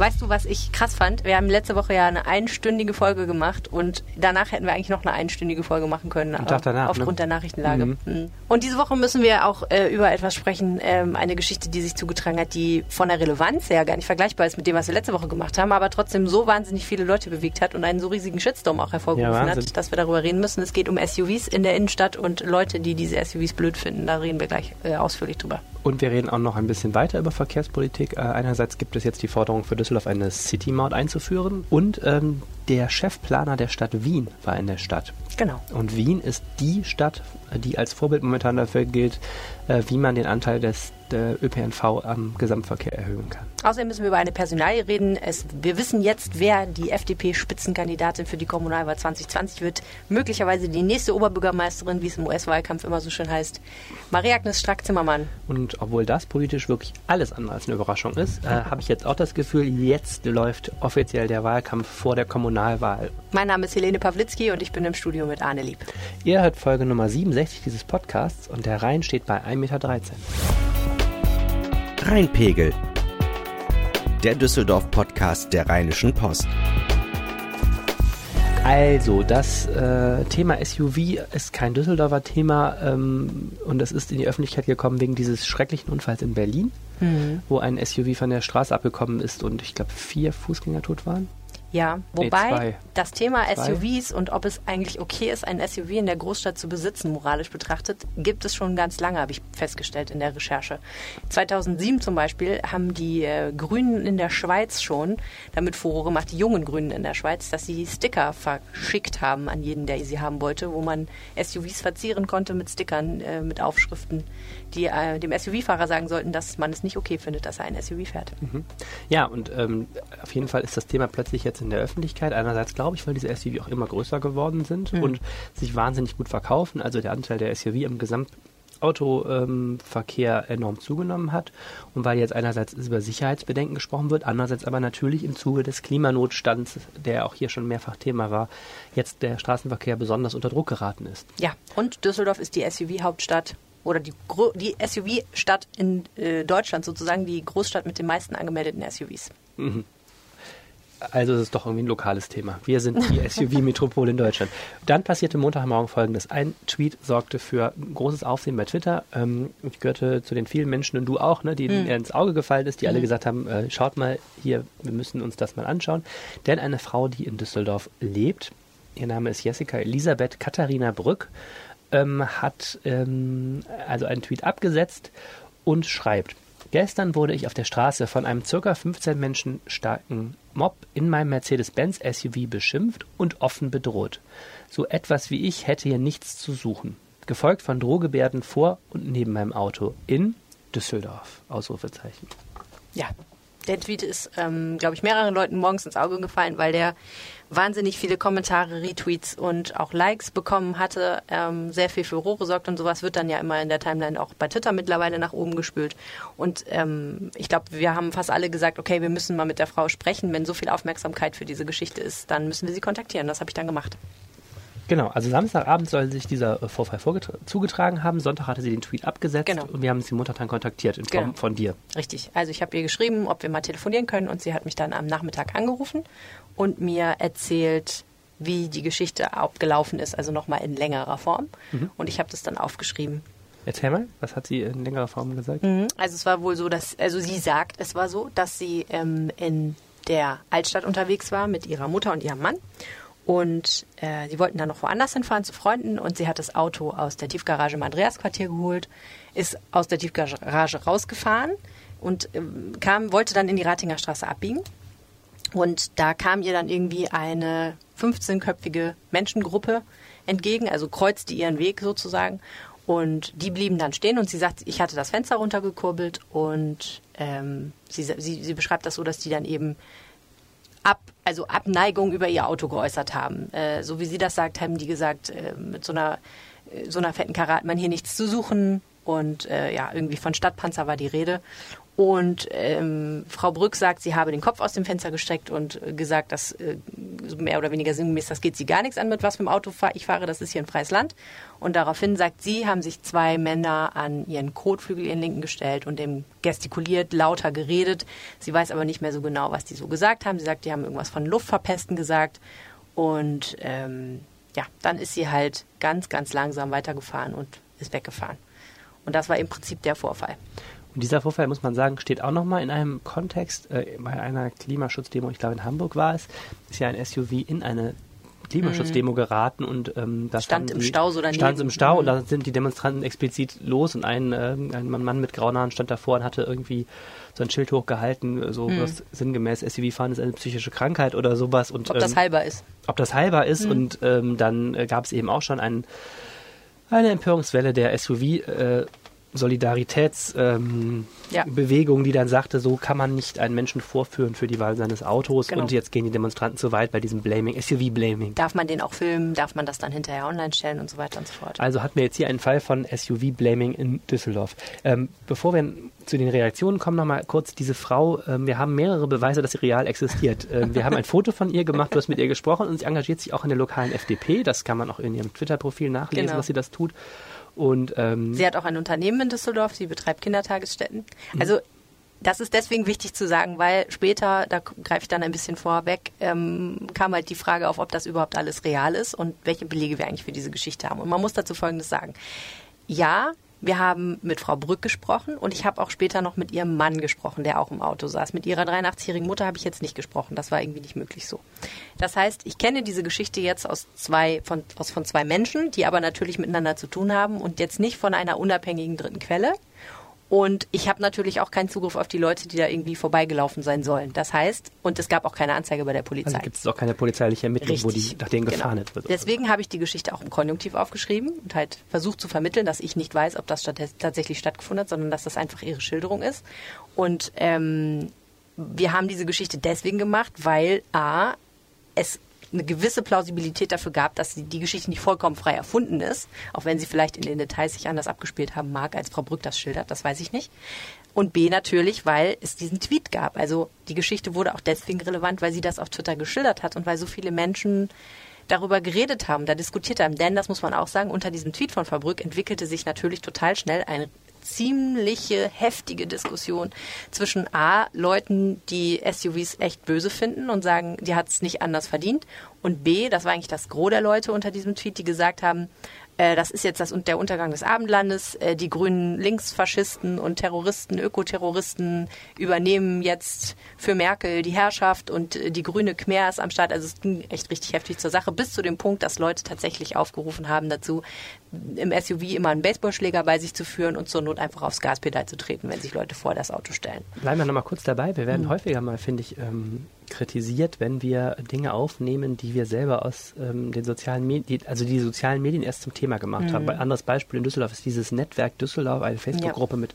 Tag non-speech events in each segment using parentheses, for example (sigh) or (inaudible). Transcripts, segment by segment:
Weißt du, was ich krass fand? Wir haben letzte Woche ja eine einstündige Folge gemacht und danach hätten wir eigentlich noch eine einstündige Folge machen können. Am Tag danach, aufgrund ne? der Nachrichtenlage. Mhm. Mhm. Und diese Woche müssen wir auch äh, über etwas sprechen, ähm, eine Geschichte, die sich zugetragen hat, die von der Relevanz her gar nicht vergleichbar ist mit dem, was wir letzte Woche gemacht haben, aber trotzdem so wahnsinnig viele Leute bewegt hat und einen so riesigen Shitstorm auch hervorgerufen Ja, hat, dass wir darüber reden müssen. Es geht um SUVs in der Innenstadt und Leute, die diese SUVs blöd finden. Da reden wir gleich äh, ausführlich drüber. Und wir reden auch noch ein bisschen weiter über Verkehrspolitik. Äh, einerseits gibt es jetzt die Forderung für Düsseldorf eine City-Maut einzuführen und ähm, der Chefplaner der Stadt Wien war in der Stadt. Genau. Und Wien ist die Stadt, die als Vorbild momentan dafür gilt, äh, wie man den Anteil des der ÖPNV am Gesamtverkehr erhöhen kann. Außerdem müssen wir über eine Personalie reden. Es, wir wissen jetzt, wer die FDP-Spitzenkandidatin für die Kommunalwahl 2020 wird. Möglicherweise die nächste Oberbürgermeisterin, wie es im US-Wahlkampf immer so schön heißt. Marie-Agnes Strack-Zimmermann. Und obwohl das politisch wirklich alles andere als eine Überraschung ist, äh, habe ich jetzt auch das Gefühl, jetzt läuft offiziell der Wahlkampf vor der Kommunalwahl. Mein Name ist Helene Pawlitzki und ich bin im Studio mit Arne Lieb. Ihr hört Folge Nummer 67 dieses Podcasts und der Rhein steht bei 1,13 Meter. Rheinpegel. Der Düsseldorf-Podcast der Rheinischen Post. Also, das äh, Thema SUV ist kein Düsseldorfer Thema ähm, und es ist in die Öffentlichkeit gekommen wegen dieses schrecklichen Unfalls in Berlin, wo ein SUV von der Straße abgekommen ist und ich glaube vier Fußgänger tot waren. Ja, Nee, wobei zwei. das Thema Zwei. SUVs und ob es eigentlich okay ist, ein SUV in der Großstadt zu besitzen, moralisch betrachtet, gibt es schon ganz lange, habe ich festgestellt in der Recherche. 2007 zum Beispiel haben die äh, Grünen in der Schweiz schon damit Furore gemacht, die jungen Grünen in der Schweiz, dass sie Sticker verschickt haben an jeden, der sie haben wollte, wo man SUVs verzieren konnte mit Stickern, äh, mit Aufschriften, die äh, dem SUV-Fahrer sagen sollten, dass man es nicht okay findet, dass er ein SUV fährt. Ja, und ähm, auf jeden Fall ist das Thema plötzlich jetzt in der Öffentlichkeit. Einerseits glaube ich, weil diese SUV auch immer größer geworden sind und sich wahnsinnig gut verkaufen. Also der Anteil der SUV im Gesamtautoverkehr enorm zugenommen hat. Und weil jetzt einerseits über Sicherheitsbedenken gesprochen wird, andererseits aber natürlich im Zuge des Klimanotstands, der auch hier schon mehrfach Thema war, jetzt der Straßenverkehr besonders unter Druck geraten ist. Ja, und Düsseldorf ist die SUV-Hauptstadt oder die, die SUV-Stadt in äh, Deutschland sozusagen, die Großstadt mit den meisten angemeldeten SUVs. Also es ist doch irgendwie ein lokales Thema. Wir sind die (laughs) SUV-Metropole in Deutschland. Dann passierte Montagmorgen folgendes. Ein Tweet sorgte für großes Aufsehen bei Twitter. Ähm, ich gehörte zu den vielen Menschen, und du auch, ne, die Hm. er ins Auge gefallen ist, die alle gesagt haben, äh, schaut mal hier, wir müssen uns das mal anschauen. Denn eine Frau, die in Düsseldorf lebt, ihr Name ist Jessica Elisabeth Katharina Brück, ähm, hat ähm, also einen Tweet abgesetzt und schreibt, Gestern wurde ich auf der Straße von einem circa 15 Menschen starken Mob in meinem Mercedes-Benz SUV beschimpft und offen bedroht. So etwas wie ich hätte hier nichts zu suchen. Gefolgt von Drohgebärden vor und neben meinem Auto in Düsseldorf. Ausrufezeichen. Ja, der Tweet ist, ähm, glaube ich, mehreren Leuten morgens ins Auge gefallen, weil der wahnsinnig viele Kommentare, Retweets und auch Likes bekommen hatte, ähm, sehr viel für Furore sorgt und sowas wird dann ja immer in der Timeline auch bei Twitter mittlerweile nach oben gespült. Und ähm, ich glaube, wir haben fast alle gesagt, okay, wir müssen mal mit der Frau sprechen. Wenn so viel Aufmerksamkeit für diese Geschichte ist, dann müssen wir sie kontaktieren. Das habe ich dann gemacht. Genau, also Samstagabend soll sich dieser äh, Vorfall zugetragen haben. Sonntag hatte sie den Tweet abgesetzt Genau. und wir haben sie Montag dann kontaktiert in Form Genau. von dir. Richtig. Also ich habe ihr geschrieben, ob wir mal telefonieren können und sie hat mich dann am Nachmittag angerufen und mir erzählt, wie die Geschichte abgelaufen ist, also nochmal in längerer Form. Und ich habe das dann aufgeschrieben. Erzähl mal, was hat sie in längerer Form gesagt? Mhm. Also es war wohl so, dass, also sie sagt, es war so, dass sie ähm, in der Altstadt unterwegs war mit ihrer Mutter und ihrem Mann. Und äh, sie wollten dann noch woanders hinfahren zu Freunden und sie hat das Auto aus der Tiefgarage im Andreasquartier geholt, ist aus der Tiefgarage rausgefahren und ähm, kam, wollte dann in die Ratinger Straße abbiegen. Und da kam ihr dann irgendwie eine 15-köpfige Menschengruppe entgegen, also kreuzte ihren Weg sozusagen. Und die blieben dann stehen und sie sagt, ich hatte das Fenster runtergekurbelt und ähm, sie, sie, sie beschreibt das so, dass die dann eben ab, also Abneigung über ihr Auto geäußert haben. Äh, so wie sie das sagt, haben die gesagt, äh, mit so einer, äh, so einer fetten Karre hat man hier nichts zu suchen. Und äh, ja, irgendwie von Stadtpanzer war die Rede. Und ähm, Frau Brück sagt, sie habe den Kopf aus dem Fenster gestreckt und äh, gesagt, das äh, mehr oder weniger sinngemäß, das geht sie gar nichts an, mit was für einem Auto ich fahre, das ist hier ein freies Land. Und daraufhin sagt sie, haben sich zwei Männer an ihren Kotflügel, ihren linken gestellt und dem gestikuliert, lauter geredet. Sie weiß aber nicht mehr so genau, was die so gesagt haben. Sie sagt, die haben irgendwas von Luftverpesten gesagt. Und ähm, ja, dann ist sie halt ganz, ganz langsam weitergefahren und ist weggefahren. Und das war im Prinzip der Vorfall. Und dieser Vorfall, muss man sagen, steht auch nochmal in einem Kontext. Äh, bei einer Klimaschutzdemo, ich glaube in Hamburg war es, ist ja ein SUV in eine Klimaschutzdemo mhm. geraten und ähm, das stand im Stau so daneben. Stand im Stau mhm. und da sind die Demonstranten explizit los und ein, äh, ein Mann mit grauen Haaren stand davor und hatte irgendwie so ein Schild hochgehalten, so mhm. was sinngemäß SUV-Fahren ist eine psychische Krankheit oder sowas. Und, ob ähm, das heilbar ist. Ob das heilbar ist mhm. und ähm, dann äh, gab es eben auch schon einen, eine Empörungswelle der SUV- äh, Solidaritätsbewegung, ähm, ja. die dann sagte, so kann man nicht einen Menschen vorführen für die Wahl seines Autos genau. und jetzt gehen die Demonstranten zu weit bei diesem Blaming, SUV-Blaming. Darf man den auch filmen? Darf man das dann hinterher online stellen und so weiter und so fort? Also hatten wir jetzt hier einen Fall von SUV-Blaming in Düsseldorf. Ähm, bevor wir zu den Reaktionen kommen, nochmal kurz diese Frau, ähm, wir haben mehrere Beweise, dass sie real existiert. Ähm, wir haben ein Foto von ihr gemacht, du hast mit ihr gesprochen und sie engagiert sich auch in der lokalen FDP. Das kann man auch in ihrem Twitter-Profil nachlesen, genau. dass sie das tut. Und, ähm, sie hat auch ein Unternehmen in Düsseldorf, sie betreibt Kindertagesstätten. Also das ist deswegen wichtig zu sagen, weil später, da greife ich dann ein bisschen vorweg, ähm, kam halt die Frage auf, ob das überhaupt alles real ist und welche Belege wir eigentlich für diese Geschichte haben. Und man muss dazu Folgendes sagen. Ja, wir haben mit Frau Brück gesprochen und ich habe auch später noch mit ihrem Mann gesprochen, der auch im Auto saß. Mit ihrer 83-jährigen Mutter habe ich jetzt nicht gesprochen. Das war irgendwie nicht möglich so. Das heißt, ich kenne diese Geschichte jetzt aus zwei, von, aus, von zwei Menschen, die aber natürlich miteinander zu tun haben und jetzt nicht von einer unabhängigen dritten Quelle. Und ich habe natürlich auch keinen Zugriff auf die Leute, die da irgendwie vorbeigelaufen sein sollen. Das heißt, und es gab auch keine Anzeige bei der Polizei. Also gibt es auch keine polizeiliche Ermittlung, Richtig. wo die nach denen genau. gefahren wird. Deswegen habe ich die Geschichte auch im Konjunktiv aufgeschrieben und halt versucht zu vermitteln, dass ich nicht weiß, ob das tatsächlich stattgefunden hat, sondern dass das einfach ihre Schilderung ist. Und ähm, wir haben diese Geschichte deswegen gemacht, weil A, es eine gewisse Plausibilität dafür gab, dass die Geschichte nicht vollkommen frei erfunden ist, auch wenn sie vielleicht in den Details sich anders abgespielt haben mag, als Frau Brück das schildert, das weiß ich nicht. Und B natürlich, weil es diesen Tweet gab. Also die Geschichte wurde auch deswegen relevant, weil sie das auf Twitter geschildert hat und weil so viele Menschen darüber geredet haben, da diskutiert haben. Denn, das muss man auch sagen, unter diesem Tweet von Frau Brück entwickelte sich natürlich total schnell ein ziemliche heftige Diskussion zwischen A, Leuten, die SUVs echt böse finden und sagen, die hat es nicht anders verdient, und B, das war eigentlich das Gros der Leute unter diesem Tweet, die gesagt haben, äh, das ist jetzt das, der Untergang des Abendlandes. Äh, die grünen Linksfaschisten und Terroristen, Ökoterroristen übernehmen jetzt für Merkel die Herrschaft und äh, die grüne Khmer ist am Start. Also es ging echt richtig heftig zur Sache, bis zu dem Punkt, dass Leute tatsächlich aufgerufen haben dazu, im SUV immer einen Baseballschläger bei sich zu führen und zur Not einfach aufs Gaspedal zu treten, wenn sich Leute vor das Auto stellen. Bleiben wir nochmal kurz dabei. Wir werden mhm. häufiger mal, finde ich, ähm, kritisiert, wenn wir Dinge aufnehmen, die wir selber aus ähm, den sozialen Medien, also die sozialen Medien erst zum Thema gemacht mhm. haben. Ein anderes Beispiel in Düsseldorf ist dieses Netzwerk Düsseldorf, eine Facebook-Gruppe ja. mit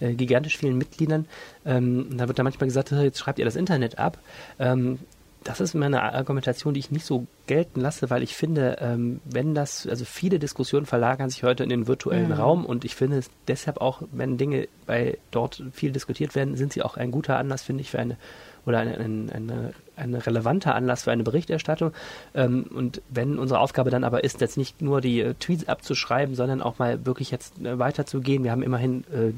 äh, gigantisch vielen Mitgliedern. Ähm, da wird da manchmal gesagt, jetzt schreibt ihr das Internet ab. Ähm, das ist meine Argumentation, die ich nicht so gelten lasse, weil ich finde, ähm, wenn das, also viele Diskussionen verlagern sich heute in den virtuellen mhm. Raum und ich finde es deshalb auch, wenn Dinge bei dort viel diskutiert werden, sind sie auch ein guter Anlass, finde ich, für eine oder ein, ein, eine, ein relevanter Anlass für eine Berichterstattung. Ähm, und wenn unsere Aufgabe dann aber ist, jetzt nicht nur die äh, Tweets abzuschreiben, sondern auch mal wirklich jetzt äh, weiterzugehen. Wir haben immerhin äh,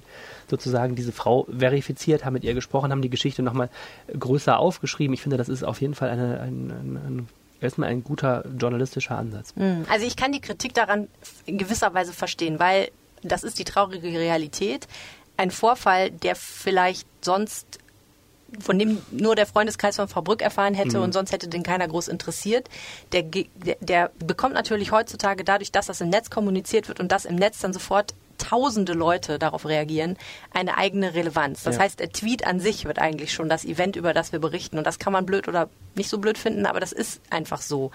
sozusagen diese Frau verifiziert, haben mit ihr gesprochen, haben die Geschichte nochmal größer aufgeschrieben. Ich finde, das ist auf jeden Fall eine, ein, ein, erstmal ein guter journalistischer Ansatz. Mhm. Also ich kann die Kritik daran in gewisser Weise verstehen, weil das ist die traurige Realität. Ein Vorfall, der vielleicht sonst von dem nur der Freundeskreis von Frau Brück erfahren hätte mhm. und sonst hätte den keiner groß interessiert, der, der, der bekommt natürlich heutzutage dadurch, dass das im Netz kommuniziert wird und dass im Netz dann sofort tausende Leute darauf reagieren, eine eigene Relevanz. Das ja. heißt, der Tweet an sich wird eigentlich schon das Event, über das wir berichten. Und das kann man blöd oder nicht so blöd finden, aber das ist einfach so.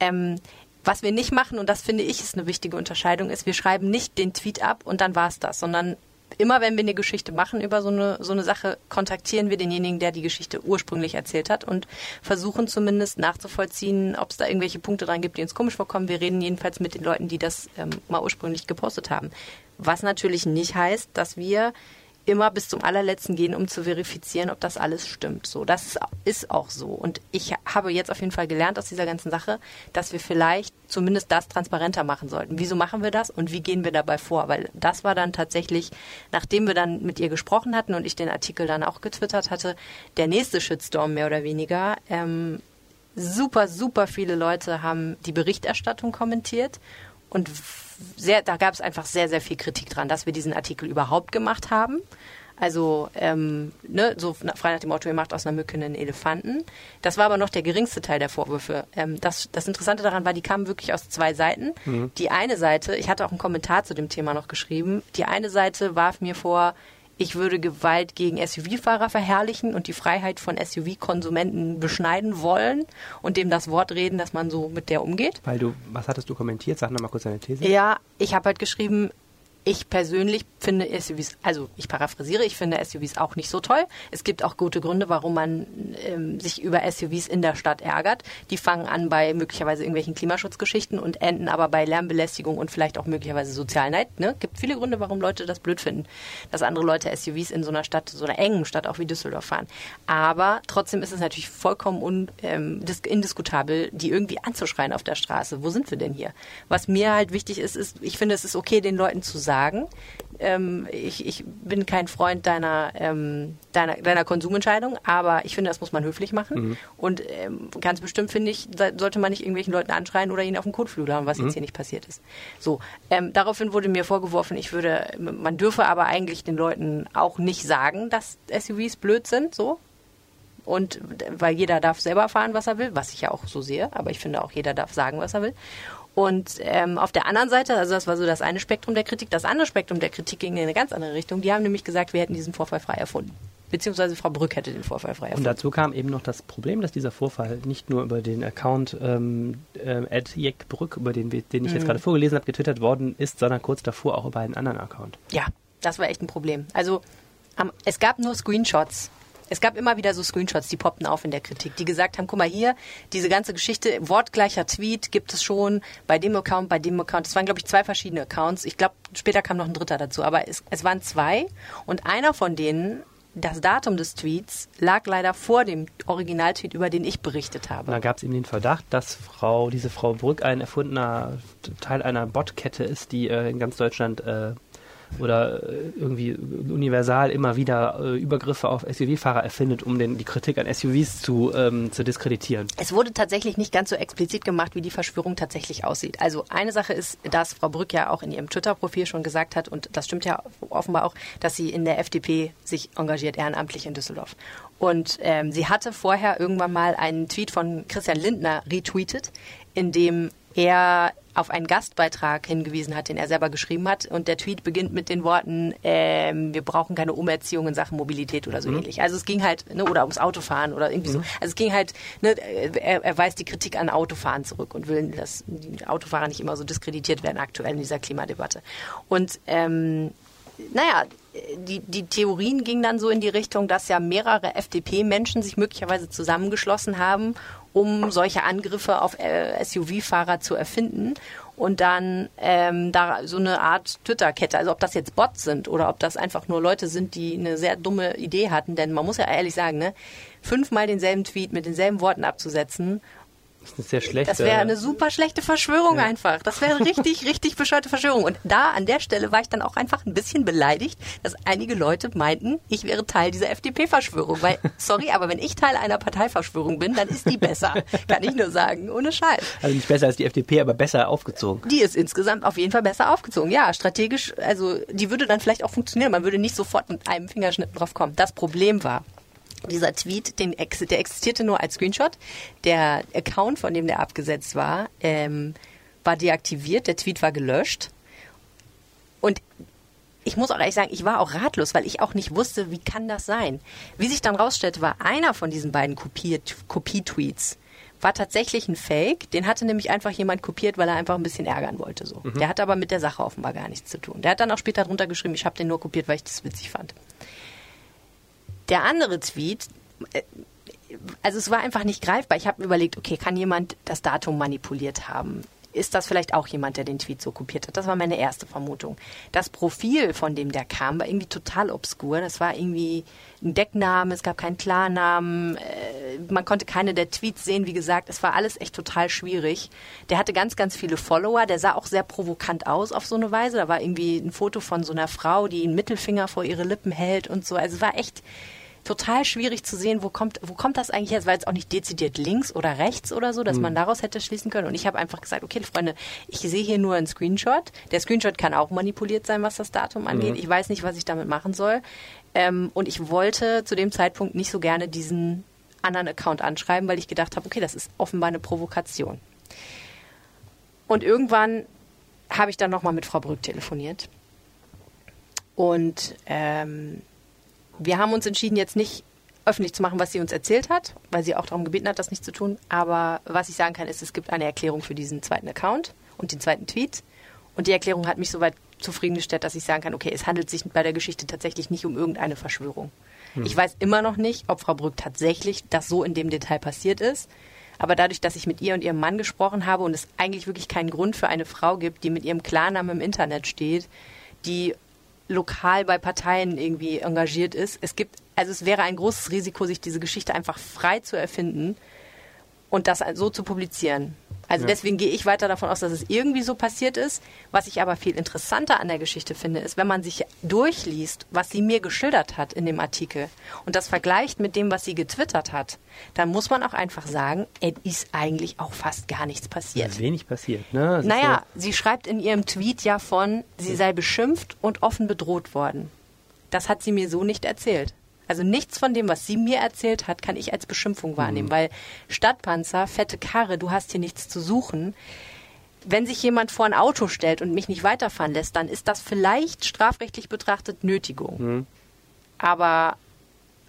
Ähm, was wir nicht machen, und das finde ich ist eine wichtige Unterscheidung, ist, wir schreiben nicht den Tweet ab und dann war es das, sondern immer wenn wir eine Geschichte machen über so eine, so eine Sache, kontaktieren wir denjenigen, der die Geschichte ursprünglich erzählt hat und versuchen zumindest nachzuvollziehen, ob es da irgendwelche Punkte dran gibt, die uns komisch vorkommen. Wir reden jedenfalls mit den Leuten, die das ähm, mal ursprünglich gepostet haben. Was natürlich nicht heißt, dass wir immer bis zum allerletzten gehen, um zu verifizieren, ob das alles stimmt. So, das ist, auch so. Und ich habe jetzt auf jeden Fall gelernt aus dieser ganzen Sache, dass wir vielleicht zumindest das transparenter machen sollten. Wieso machen wir das und wie gehen wir dabei vor? Weil das war dann tatsächlich, nachdem wir dann mit ihr gesprochen hatten und ich den Artikel dann auch getwittert hatte, der nächste Shitstorm mehr oder weniger. Ähm, super, super viele Leute haben die Berichterstattung kommentiert und sehr, da gab es einfach sehr, sehr viel Kritik dran, dass wir diesen Artikel überhaupt gemacht haben. Also ähm, ne, so frei nach dem Motto, ihr macht aus einer Mücke einen Elefanten. Das war aber noch der geringste Teil der Vorwürfe. Ähm, das, das Interessante daran war, die kamen wirklich aus zwei Seiten. Mhm. Die eine Seite, ich hatte auch einen Kommentar zu dem Thema noch geschrieben, die eine Seite warf mir vor, ich würde Gewalt gegen SUV-Fahrer verherrlichen und die Freiheit von SUV-Konsumenten beschneiden wollen und dem das Wort reden, dass man so mit der umgeht. Weil du, was hattest du kommentiert? Sag nochmal kurz deine These. Ja, ich habe halt geschrieben, ich persönlich finde SUVs, also ich paraphrasiere, ich finde SUVs auch nicht so toll. Es gibt auch gute Gründe, warum man ähm, sich über SUVs in der Stadt ärgert. Die fangen an bei möglicherweise irgendwelchen Klimaschutzgeschichten und enden aber bei Lärmbelästigung und vielleicht auch möglicherweise Sozialneid. Ne? Gibt viele Gründe, warum Leute das blöd finden, dass andere Leute SUVs in so einer Stadt, so einer engen Stadt auch wie Düsseldorf fahren. Aber trotzdem ist es natürlich vollkommen un, ähm, indiskutabel, die irgendwie anzuschreien auf der Straße. Wo sind wir denn hier? Was mir halt wichtig ist, ist, ich finde, es ist okay, den Leuten zu sagen, sagen. Ähm, ich, ich, bin kein Freund deiner, ähm, deiner, deiner Konsumentscheidung, aber ich finde, das muss man höflich machen. Mhm. Und ähm, ganz bestimmt finde ich, sollte man nicht irgendwelchen Leuten anschreien oder ihnen auf den Kotflügel haben, was mhm. jetzt hier nicht passiert ist. So, ähm, daraufhin wurde mir vorgeworfen, ich würde, man dürfe aber eigentlich den Leuten auch nicht sagen, dass SUVs blöd sind, so und weil jeder darf selber fahren, was er will, was ich ja auch so sehe, aber ich finde auch jeder darf sagen, was er will. Und ähm, auf der anderen Seite, also das war so das eine Spektrum der Kritik, das andere Spektrum der Kritik ging in eine ganz andere Richtung. Die haben nämlich gesagt, wir hätten diesen Vorfall frei erfunden. Beziehungsweise Frau Brück hätte den Vorfall frei erfunden. Und dazu kam eben noch das Problem, dass dieser Vorfall nicht nur über den Account ähm, äh, Jeckbrück, über den, den ich jetzt mhm. gerade vorgelesen habe, getwittert worden ist, sondern kurz davor auch über einen anderen Account. Ja, das war echt ein Problem. Also es gab nur Screenshots es gab immer wieder so Screenshots, die poppten auf in der Kritik, die gesagt haben, guck mal hier, diese ganze Geschichte, wortgleicher Tweet gibt es schon bei dem Account, bei dem Account. Es waren, glaube ich, zwei verschiedene Accounts. Ich glaube, später kam noch ein dritter dazu, aber es, es waren zwei und einer von denen das Datum des Tweets lag leider vor dem Originaltweet, über den ich berichtet habe. Da gab es eben den Verdacht, dass Frau, diese Frau Brück ein erfundener Teil einer Botkette ist, die äh, in ganz Deutschland äh, oder äh, irgendwie universal immer wieder äh, Übergriffe auf SUV-Fahrer erfindet, um den, die Kritik an SUVs zu, ähm, zu diskreditieren. Es wurde tatsächlich nicht ganz so explizit gemacht, wie die Verschwörung tatsächlich aussieht. Also eine Sache ist, dass Frau Brück ja auch in ihrem Twitter-Profil schon gesagt hat, und das stimmt ja offenbar auch, dass sie in der FDP sich engagiert, ehrenamtlich in Düsseldorf. Und ähm, sie hatte vorher irgendwann mal einen Tweet von Christian Lindner retweetet, in dem er auf einen Gastbeitrag hingewiesen hat, den er selber geschrieben hat. Und der Tweet beginnt mit den Worten, ähm, wir brauchen keine Umerziehung in Sachen Mobilität oder so mhm. ähnlich. Also es ging halt, ne, oder ums Autofahren oder irgendwie mhm. so. Also es ging halt, ne, er, er weist die Kritik an Autofahren zurück und will, dass die Autofahrer nicht immer so diskreditiert werden aktuell in dieser Klimadebatte. Und ähm, naja, die, die Theorien gingen dann so in die Richtung, dass ja mehrere FDP-Menschen sich möglicherweise zusammengeschlossen haben, um solche Angriffe auf äh, SUV-Fahrer zu erfinden. Und dann ähm, da so eine Art Twitter-Kette, also ob das jetzt Bots sind oder ob das einfach nur Leute sind, die eine sehr dumme Idee hatten, denn man muss ja ehrlich sagen, ne, fünfmal denselben Tweet mit denselben Worten abzusetzen das ist sehr schlecht. Das wäre eine super schlechte Verschwörung ja. einfach. Das wäre richtig, (laughs) richtig bescheuerte Verschwörung. Und da an der Stelle war ich dann auch einfach ein bisschen beleidigt, dass einige Leute meinten, ich wäre Teil dieser FDP-Verschwörung. Weil, sorry, aber wenn ich Teil einer Parteiverschwörung bin, dann ist die besser. Kann ich nur sagen, ohne Scheiß. Also nicht besser als die FDP, aber besser aufgezogen. Die ist insgesamt auf jeden Fall besser aufgezogen. Ja, strategisch, also die würde dann vielleicht auch funktionieren. Man würde nicht sofort mit einem Fingerschnitt drauf kommen. Das Problem war, dieser Tweet, den, der existierte nur als Screenshot. Der Account, von dem der abgesetzt war, ähm, war deaktiviert. Der Tweet war gelöscht. Und ich muss auch ehrlich sagen, ich war auch ratlos, weil ich auch nicht wusste, wie kann das sein. Wie sich dann rausstellte, war einer von diesen beiden Kopie-Tweets war tatsächlich ein Fake. Den hatte nämlich einfach jemand kopiert, weil er einfach ein bisschen ärgern wollte. So. Mhm. Der hat aber mit der Sache offenbar gar nichts zu tun. Der hat dann auch später drunter geschrieben, ich habe den nur kopiert, weil ich das witzig fand. Der andere Tweet, äh, also es war einfach nicht greifbar. Ich habe überlegt, okay, kann jemand das Datum manipuliert haben? ist das vielleicht auch jemand, der den Tweet so kopiert hat. Das war meine erste Vermutung. Das Profil, von dem der kam, war irgendwie total obskur. Das war irgendwie ein Deckname, es gab keinen Klarnamen, äh, man konnte keine der Tweets sehen. Wie gesagt, es war alles echt total schwierig. Der hatte ganz, ganz viele Follower. Der sah auch sehr provokant aus auf so eine Weise. Da war irgendwie ein Foto von so einer Frau, die einen Mittelfinger vor ihre Lippen hält und so. Also es war echt total schwierig zu sehen, wo kommt, wo kommt das eigentlich her? Es war jetzt auch nicht dezidiert links oder rechts oder so, dass mhm. man daraus hätte schließen können. Und ich habe einfach gesagt, okay, Freunde, ich sehe hier nur einen Screenshot. Der Screenshot kann auch manipuliert sein, was das Datum angeht. Mhm. Ich weiß nicht, was ich damit machen soll. Ähm, und ich wollte zu dem Zeitpunkt nicht so gerne diesen anderen Account anschreiben, weil ich gedacht habe, okay, das ist offenbar eine Provokation. Und irgendwann habe ich dann nochmal mit Frau Brück telefoniert. Und ähm, wir haben uns entschieden, jetzt nicht öffentlich zu machen, was sie uns erzählt hat, weil sie auch darum gebeten hat, das nicht zu tun. Aber was ich sagen kann, ist, es gibt eine Erklärung für diesen zweiten Account und den zweiten Tweet. Und die Erklärung hat mich soweit zufriedengestellt, dass ich sagen kann, okay, es handelt sich bei der Geschichte tatsächlich nicht um irgendeine Verschwörung. Hm. Ich weiß immer noch nicht, ob Frau Brück tatsächlich das so in dem Detail passiert ist. Aber dadurch, dass ich mit ihr und ihrem Mann gesprochen habe und es eigentlich wirklich keinen Grund für eine Frau gibt, die mit ihrem Klarnamen im Internet steht, die lokal bei Parteien irgendwie engagiert ist. Es gibt, also es wäre ein großes Risiko, sich diese Geschichte einfach frei zu erfinden und das so zu publizieren. Also ja. deswegen gehe ich weiter davon aus, dass es irgendwie so passiert ist. Was ich aber viel interessanter an der Geschichte finde, ist, wenn man sich durchliest, was sie mir geschildert hat in dem Artikel und das vergleicht mit dem, was sie getwittert hat, dann muss man auch einfach sagen, es ist eigentlich auch fast gar nichts passiert. Wenig passiert, ne? naja, so sie schreibt in ihrem Tweet ja von, sie sei beschimpft und offen bedroht worden. Das hat sie mir so nicht erzählt. Also nichts von dem, was sie mir erzählt hat, kann ich als Beschimpfung wahrnehmen, mhm. weil Stadtpanzer, fette Karre, du hast hier nichts zu suchen. Wenn sich jemand vor ein Auto stellt und mich nicht weiterfahren lässt, dann ist das vielleicht strafrechtlich betrachtet Nötigung. Mhm. Aber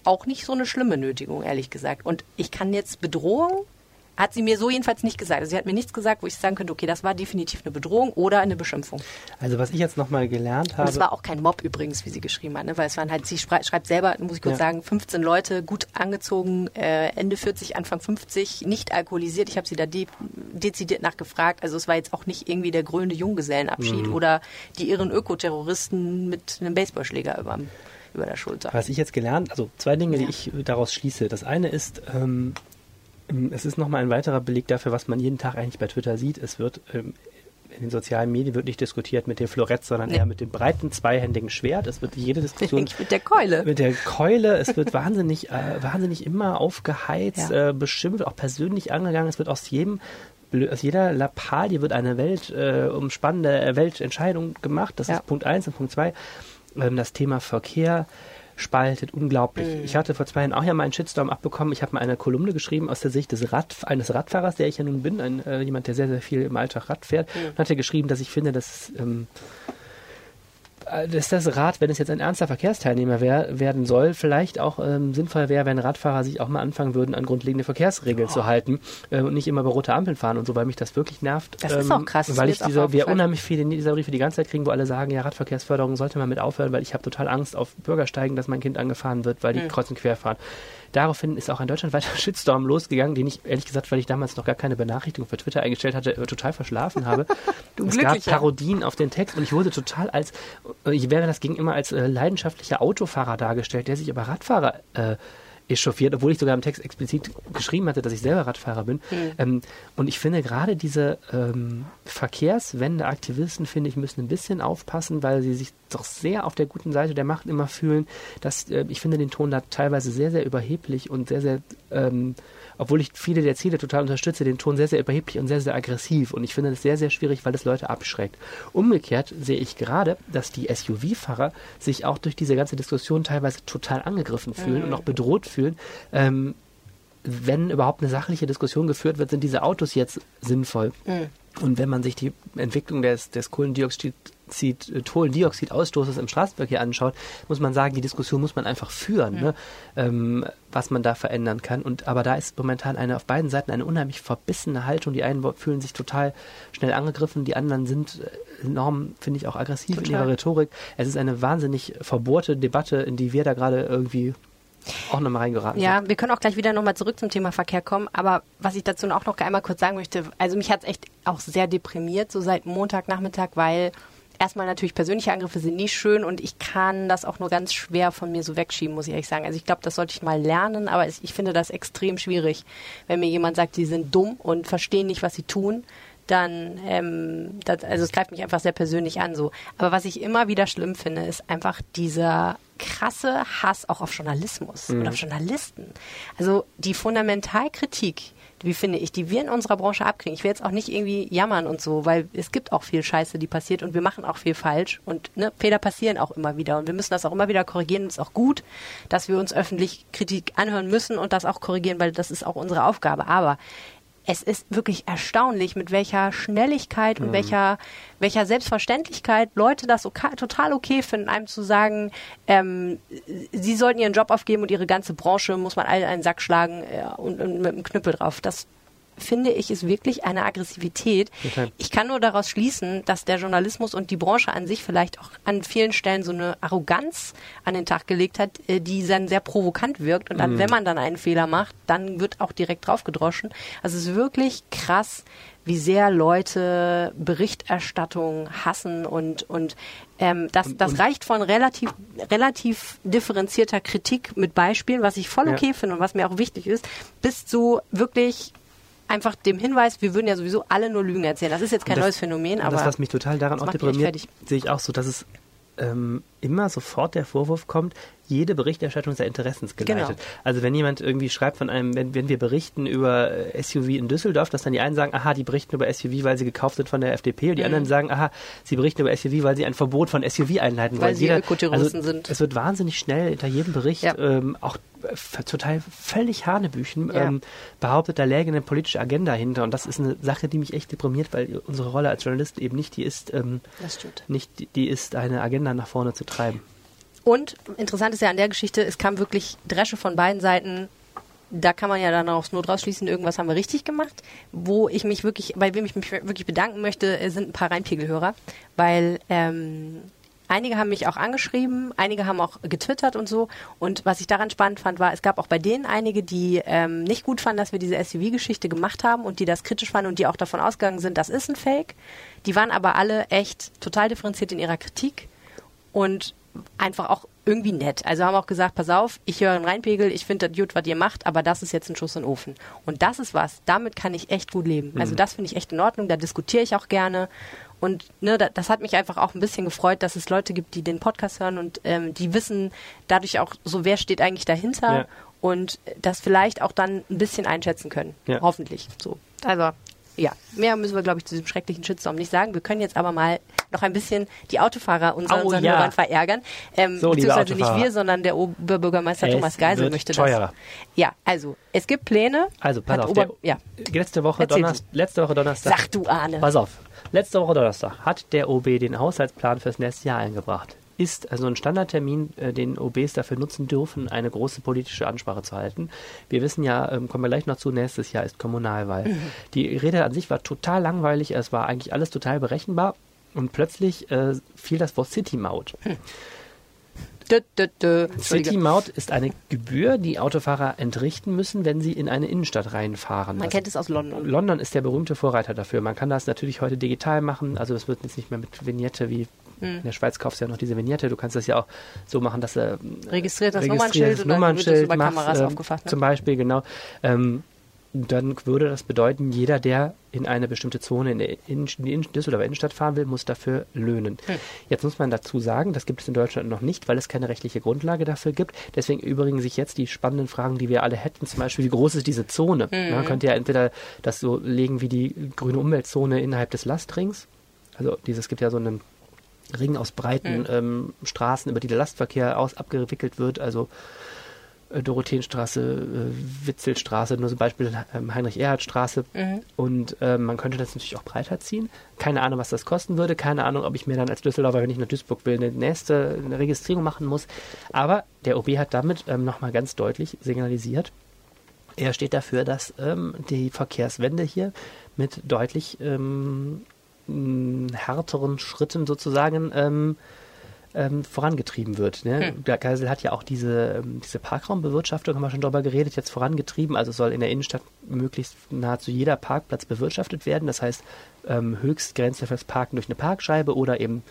auch nicht so eine schlimme Nötigung, ehrlich gesagt. Und ich kann jetzt Bedrohung hat sie mir so jedenfalls nicht gesagt. Also sie hat mir nichts gesagt, wo ich sagen könnte, okay, das war definitiv eine Bedrohung oder eine Beschimpfung. Also was ich jetzt nochmal gelernt habe. Und es war auch kein Mob übrigens, wie sie geschrieben hat, ne? weil es waren halt, sie schreibt selber, muss ich kurz ja. sagen, 15 Leute, gut angezogen, äh, Ende 40, Anfang 50, nicht alkoholisiert. Ich habe sie da de dezidiert nachgefragt. Also es war jetzt auch nicht irgendwie der grüne Junggesellenabschied mhm. oder die irren Ökoterroristen mit einem Baseballschläger über, der Schulter. Was ich jetzt gelernt, also zwei Dinge, ja. die ich daraus schließe. Das eine ist, ähm, es ist nochmal ein weiterer Beleg dafür, was man jeden Tag eigentlich bei Twitter sieht. Es wird ähm, in den sozialen Medien wird nicht diskutiert mit dem Florett, sondern nee. eher mit dem breiten zweihändigen Schwert. Es wird jede Diskussion (laughs) mit der Keule. Mit der Keule. Es wird wahnsinnig, äh, wahnsinnig immer aufgeheizt, ja. äh, beschimpft, auch persönlich angegangen. Es wird aus jedem aus jeder Lappalie wird eine Welt äh, umspannende Weltentscheidung gemacht. Das ja. ist Punkt eins und Punkt zwei. Ähm, das Thema Verkehr spaltet, unglaublich. Mhm. Ich hatte vor zwei Jahren auch ja mal einen Shitstorm abbekommen. Ich habe mal eine Kolumne geschrieben aus der Sicht des Rad, eines Radfahrers, der ich ja nun bin, ein, äh, jemand, der sehr, sehr viel im Alltag Rad fährt, mhm. und hatte geschrieben, dass ich finde, dass ähm, äh, dass das Rad, wenn es jetzt ein ernster Verkehrsteilnehmer wär, werden soll, vielleicht auch ähm, sinnvoll wäre, wenn Radfahrer sich auch mal anfangen würden, an grundlegende Verkehrsregeln oh. zu halten äh, und nicht immer bei rote Ampeln fahren und so, weil mich das wirklich nervt. Das ähm, ist auch krass. Weil ich diese, wir unheimlich viele dieser Briefe die ganze Zeit kriegen, wo alle sagen, ja, Radverkehrsförderung sollte man mit aufhören, weil ich habe total Angst auf Bürgersteigen, dass mein Kind angefahren wird, weil die hm. kreuz und quer fahren. Daraufhin ist auch ein deutschlandweiter (laughs) Shitstorm losgegangen, den ich ehrlich gesagt, weil ich damals noch gar keine Benachrichtigung für Twitter eingestellt hatte, äh, total verschlafen habe. (laughs) es gab Parodien auf den Text und ich wurde total als, äh, ich wäre das ging immer als äh, leidenschaftlicher Autofahrer dargestellt, der sich aber Radfahrer äh, echauffiert, obwohl ich sogar im Text explizit geschrieben hatte, dass ich selber Radfahrer bin. Mhm. Ähm, und ich finde gerade diese ähm, Verkehrswende-Aktivisten, finde ich, müssen ein bisschen aufpassen, weil sie sich doch sehr auf der guten Seite der Macht immer fühlen. Dass, äh, ich finde den Ton da teilweise sehr, sehr überheblich und sehr, sehr ähm, obwohl ich viele der Ziele total unterstütze, den Ton sehr, sehr überheblich und sehr, sehr aggressiv. Und ich finde das sehr, sehr schwierig, weil das Leute abschreckt. Umgekehrt sehe ich gerade, dass die SUV-Fahrer sich auch durch diese ganze Diskussion teilweise total angegriffen fühlen mhm. und auch bedroht fühlen. Ähm, wenn überhaupt eine sachliche Diskussion geführt wird, sind diese Autos jetzt sinnvoll. Mhm. Und wenn man sich die Entwicklung des, des Kohlendioxid Kohlendioxidausstoßes im Straßenverkehr anschaut, muss man sagen, die Diskussion muss man einfach führen, mhm. ne? ähm, was man da verändern kann. Und aber da ist momentan eine auf beiden Seiten eine unheimlich verbissene Haltung. Die einen fühlen sich total schnell angegriffen, die anderen sind äh, enorm, finde ich, auch aggressiv total. in ihrer Rhetorik. Es ist eine wahnsinnig verbohrte Debatte, in die wir da gerade irgendwie auch nochmal reingeraten Ja, sind. wir können auch gleich wieder nochmal zurück zum Thema Verkehr kommen. Aber was ich dazu auch noch einmal kurz sagen möchte, also mich hat es echt auch sehr deprimiert, so seit Montagnachmittag, weil erstmal natürlich persönliche Angriffe sind nie schön und ich kann das auch nur ganz schwer von mir so wegschieben, muss ich ehrlich sagen. Also ich glaube, das sollte ich mal lernen, aber ich finde das extrem schwierig, wenn mir jemand sagt, sie sind dumm und verstehen nicht, was sie tun dann, ähm, das, also es greift mich einfach sehr persönlich an so. Aber was ich immer wieder schlimm finde, ist einfach dieser krasse Hass auch auf Journalismus mhm. und auf Journalisten. Also die Fundamentalkritik, wie finde ich, die wir in unserer Branche abkriegen. Ich will jetzt auch nicht irgendwie jammern und so, weil es gibt auch viel Scheiße, die passiert und wir machen auch viel falsch und ne, Fehler passieren auch immer wieder und wir müssen das auch immer wieder korrigieren. Und es ist auch gut, dass wir uns öffentlich Kritik anhören müssen und das auch korrigieren, weil das ist auch unsere Aufgabe. Aber es ist wirklich erstaunlich, mit welcher Schnelligkeit und mhm. welcher, welcher Selbstverständlichkeit Leute das okay, total okay finden, einem zu sagen, ähm, sie sollten ihren Job aufgeben und ihre ganze Branche muss man allen einen Sack schlagen äh, und, und mit einem Knüppel drauf. Das finde ich, ist wirklich eine Aggressivität. Okay. Ich kann nur daraus schließen, dass der Journalismus und die Branche an sich vielleicht auch an vielen Stellen so eine Arroganz an den Tag gelegt hat, äh, die dann sehr provokant wirkt. Und dann, mm. wenn man dann einen Fehler macht, dann wird auch direkt draufgedroschen. Also es ist wirklich krass, wie sehr Leute Berichterstattung hassen und und ähm, das, das und, reicht von relativ relativ differenzierter Kritik mit Beispielen, was ich voll okay ja. finde und was mir auch wichtig ist, bis zu wirklich einfach dem Hinweis, wir würden ja sowieso alle nur Lügen erzählen. Das ist jetzt kein das, neues Phänomen, aber. Das, was mich total daran auch deprimiert, sehe ich auch so, dass es ähm, immer sofort der Vorwurf kommt, jede Berichterstattung sei interessensgeleitet. Genau. Also wenn jemand irgendwie schreibt von einem, wenn, wenn wir berichten über äh, SUV in Düsseldorf, dass dann die einen sagen, aha, die berichten über SUV, weil sie gekauft sind von der FDP und die mhm. anderen sagen, aha, sie berichten über SUV, weil sie ein Verbot von SUV einleiten weil wollen. sie Jeder, also, sind. Es wird wahnsinnig schnell hinter jedem Bericht ja. ähm, auch äh, total völlig Hanebüchen ja. ähm, behauptet, da läge eine politische Agenda hinter und das ist eine Sache, die mich echt deprimiert, weil unsere Rolle als Journalist eben nicht die ist, ähm, nicht die ist, eine Agenda nach vorne zu treiben. Und interessant ist ja an der Geschichte, es kam wirklich Dresche von beiden Seiten. Da kann man ja dann aufs Not rausschließen, irgendwas haben wir richtig gemacht. Wo ich mich wirklich, bei wem ich mich wirklich bedanken möchte, sind ein paar Rheinpegelhörer, weil ähm, einige haben mich auch angeschrieben, einige haben auch getwittert und so. Und was ich daran spannend fand, war, es gab auch bei denen einige, die ähm, nicht gut fanden, dass wir diese SUV-Geschichte gemacht haben und die das kritisch fanden und die auch davon ausgegangen sind, das ist ein Fake. Die waren aber alle echt total differenziert in ihrer Kritik und einfach auch irgendwie nett. Also haben auch gesagt, pass auf, ich höre einen Reinpegel, ich finde das gut, was ihr macht, aber das ist jetzt ein Schuss in den Ofen. Und das ist was, damit kann ich echt gut leben. Also mhm. das finde ich echt in Ordnung, da diskutiere ich auch gerne. Und ne, das hat mich einfach auch ein bisschen gefreut, dass es Leute gibt, die den Podcast hören und ähm, die wissen dadurch auch so, wer steht eigentlich dahinter ja. und das vielleicht auch dann ein bisschen einschätzen können. Ja. Hoffentlich. So. Also ja, mehr müssen wir, glaube ich, zu diesem schrecklichen Shitstorm nicht sagen. Wir können jetzt aber mal noch ein bisschen die Autofahrer unserer, oh, unseren ja. Hörern verärgern. Ähm, so, beziehungsweise nicht wir, sondern der Oberbürgermeister es Thomas Geisel möchte teurer. das. Ja, also es gibt Pläne. Also pass auf, Ober ja. letzte, Woche Donnerstag, letzte Woche Donnerstag. Sag du, Arne. Pass auf. Letzte Woche Donnerstag hat der OB den Haushaltsplan fürs nächste Jahr eingebracht ist also ein Standardtermin, äh, den OBs dafür nutzen dürfen, eine große politische Ansprache zu halten. Wir wissen ja, ähm, kommen wir gleich noch zu, nächstes Jahr ist Kommunalwahl. Mhm. Die Rede an sich war total langweilig, es war eigentlich alles total berechenbar und plötzlich äh, fiel das Wort City-Maut. Mhm. City-Maut ist eine Gebühr, die Autofahrer entrichten müssen, wenn sie in eine Innenstadt reinfahren. Man das kennt es aus London. London ist der berühmte Vorreiter dafür. Man kann das natürlich heute digital machen, also es wird jetzt nicht mehr mit Vignette wie in der Schweiz kaufst du ja noch diese Vignette. Du kannst das ja auch so machen, dass er registriert das Nummernschild und Nummernschild dann wird über machst, Kameras ähm, aufgefasst. Ne? Zum Beispiel, genau. Ähm, dann würde das bedeuten, jeder, der in eine bestimmte Zone in, der in, in die Düsseldorfer Innenstadt fahren will, muss dafür löhnen. Hm. Jetzt muss man dazu sagen, das gibt es in Deutschland noch nicht, weil es keine rechtliche Grundlage dafür gibt. Deswegen übrigen sich jetzt die spannenden Fragen, die wir alle hätten, zum Beispiel, wie groß ist diese Zone? Hm. Man könnte ja entweder das so legen wie die grüne Umweltzone innerhalb des Lastrings. Also dieses gibt ja so einen Ring aus breiten mhm. ähm, Straßen, über die der Lastverkehr aus abgewickelt wird, also äh, Dorotheenstraße, äh, Witzelstraße, nur zum Beispiel ähm, Heinrich-Erhard-Straße. Mhm. Und äh, man könnte das natürlich auch breiter ziehen. Keine Ahnung, was das kosten würde. Keine Ahnung, ob ich mir dann als Düsseldorfer, wenn ich nach Duisburg will, eine nächste eine Registrierung machen muss. Aber der OB hat damit ähm, nochmal ganz deutlich signalisiert, er steht dafür, dass ähm, die Verkehrswende hier mit deutlich ähm, härteren Schritten sozusagen ähm, ähm, vorangetrieben wird. Ne? Hm. Der Geisel hat ja auch diese, ähm, diese Parkraumbewirtschaftung, haben wir schon darüber geredet, jetzt vorangetrieben. Also soll in der Innenstadt möglichst nahezu jeder Parkplatz bewirtschaftet werden. Das heißt, ähm, Höchstgrenze fürs Parken durch eine Parkscheibe oder eben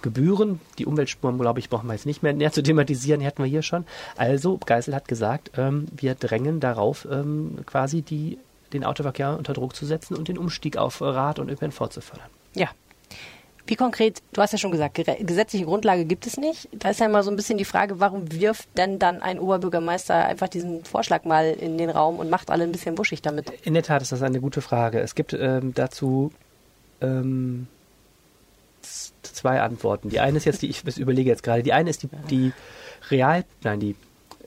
Gebühren. Die Umweltspuren, glaube ich, brauchen wir jetzt nicht mehr näher zu thematisieren, die hatten wir hier schon. Also, Geisel hat gesagt, ähm, wir drängen darauf, ähm, quasi die, den Autoverkehr unter Druck zu setzen und den Umstieg auf Rad und ÖPNV zu fördern. Ja. Wie konkret, du hast ja schon gesagt, gesetzliche Grundlage gibt es nicht. Da ist ja immer so ein bisschen die Frage, warum wirft denn dann ein Oberbürgermeister einfach diesen Vorschlag mal in den Raum und macht alle ein bisschen wuschig damit? In der Tat ist das eine gute Frage. Es gibt ähm, dazu ähm, zwei Antworten. Die eine ist jetzt, die ich überlege jetzt gerade, die eine ist die, die real, nein, die,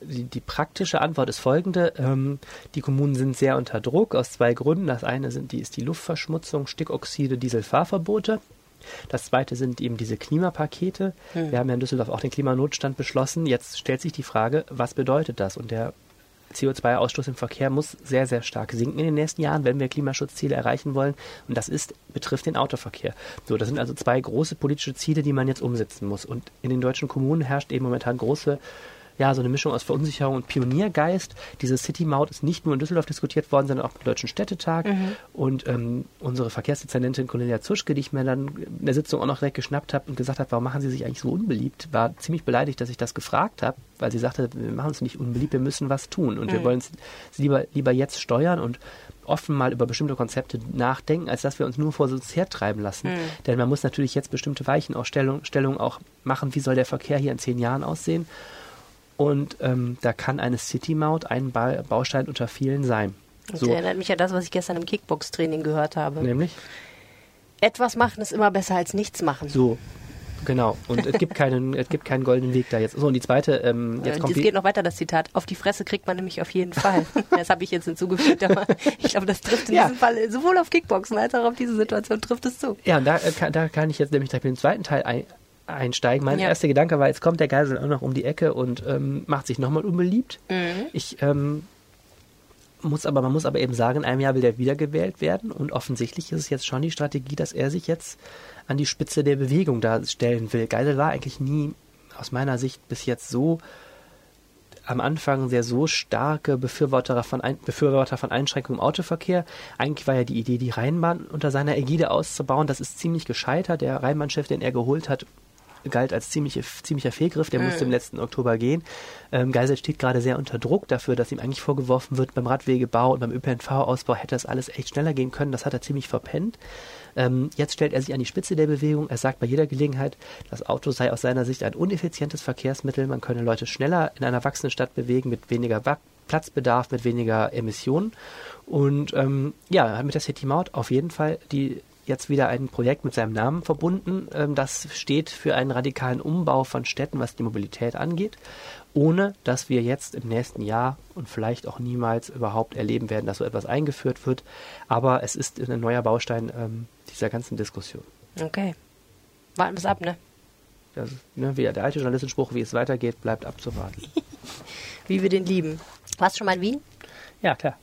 die, die praktische Antwort ist folgende. Ähm, die Kommunen sind sehr unter Druck aus zwei Gründen. Das eine sind die, ist die Luftverschmutzung, Stickoxide, Dieselfahrverbote. Das zweite sind eben diese Klimapakete. Wir haben ja in Düsseldorf auch den Klimanotstand beschlossen. Jetzt stellt sich die Frage, was bedeutet das? Und der CO2-Ausstoß im Verkehr muss sehr, sehr stark sinken in den nächsten Jahren, wenn wir Klimaschutzziele erreichen wollen. Und das ist, betrifft den Autoverkehr. So, das sind also zwei große politische Ziele, die man jetzt umsetzen muss. Und in den deutschen Kommunen herrscht eben momentan große ja, so eine Mischung aus Verunsicherung und Pioniergeist. Diese City-Maut ist nicht nur in Düsseldorf diskutiert worden, sondern auch beim Deutschen Städtetag. Und ähm, unsere Verkehrsdezernentin Cornelia Zuschke, die ich mir dann in der Sitzung auch noch direkt geschnappt habe und gesagt habe, warum machen Sie sich eigentlich so unbeliebt, war ziemlich beleidigt, dass ich das gefragt habe, weil sie sagte, wir machen uns nicht unbeliebt, wir müssen was tun. Und wir wollen es lieber, lieber jetzt steuern und offen mal über bestimmte Konzepte nachdenken, als dass wir uns nur vor uns hertreiben lassen. Denn man muss natürlich jetzt bestimmte Weichenausstellungen Stellungen auch machen, wie soll der Verkehr hier in zehn Jahren aussehen. Und ähm, da kann eine City-Maut ein ba Baustein unter vielen sein. Das So, erinnert mich an das, was ich gestern im Kickbox-Training gehört habe. nämlich Etwas machen ist immer besser als nichts machen. so. Genau. Und es gibt keinen, (laughs) es gibt keinen goldenen Weg da jetzt. So, und die zweite, ähm, jetzt kommt es geht noch weiter, das Zitat. Auf die Fresse kriegt man nämlich auf jeden Fall. (laughs) das habe ich jetzt hinzugefügt, aber ich glaube, das trifft in Ja. diesem Fall sowohl auf Kickboxen als auch auf diese Situation trifft es zu. Ja, und da, äh, kann, da kann ich jetzt nämlich direkt mit dem zweiten Teil ein, einsteigen. Mein Ja. erster Gedanke war, jetzt kommt der Geisel auch noch um die Ecke und ähm, macht sich nochmal unbeliebt. Mhm. Ich ähm, muss aber, man muss aber eben sagen, in einem Jahr will der wiedergewählt werden und offensichtlich ist es jetzt schon die Strategie, dass er sich jetzt an die Spitze der Bewegung da stellen will. Geisel war eigentlich nie aus meiner Sicht bis jetzt so am Anfang sehr so starke Befürworter von, Ein Befürworter von Einschränkungen im Autoverkehr. Eigentlich war ja die Idee, die Rheinbahn unter seiner Ägide auszubauen. Das ist ziemlich gescheitert. Der Rheinbahnchef, den er geholt hat, galt als ziemliche, ziemlicher Fehlgriff. Der musste im letzten Oktober gehen. Ähm, Geisel steht gerade sehr unter Druck dafür, dass ihm eigentlich vorgeworfen wird, beim Radwegebau und beim ÖPNV-Ausbau hätte das alles echt schneller gehen können. Das hat er ziemlich verpennt. Ähm, jetzt stellt er sich an die Spitze der Bewegung. Er sagt bei jeder Gelegenheit, das Auto sei aus seiner Sicht ein uneffizientes Verkehrsmittel. Man könne Leute schneller in einer wachsenden Stadt bewegen mit weniger Wa- Platzbedarf, mit weniger Emissionen. Und ähm, ja, mit der City Maut auf jeden Fall die jetzt wieder ein Projekt mit seinem Namen verbunden. Ähm, das steht für einen radikalen Umbau von Städten, was die Mobilität angeht, ohne dass wir jetzt im nächsten Jahr und vielleicht auch niemals überhaupt erleben werden, dass so etwas eingeführt wird. Aber es ist ein neuer Baustein ähm, dieser ganzen Diskussion. Okay. Warten wir es ab, ne? Das, ne, wie der alte Journalistenspruch, wie es weitergeht, bleibt abzuwarten. (laughs) Wie wir den lieben. Warst du schon mal in Wien? ja, klar.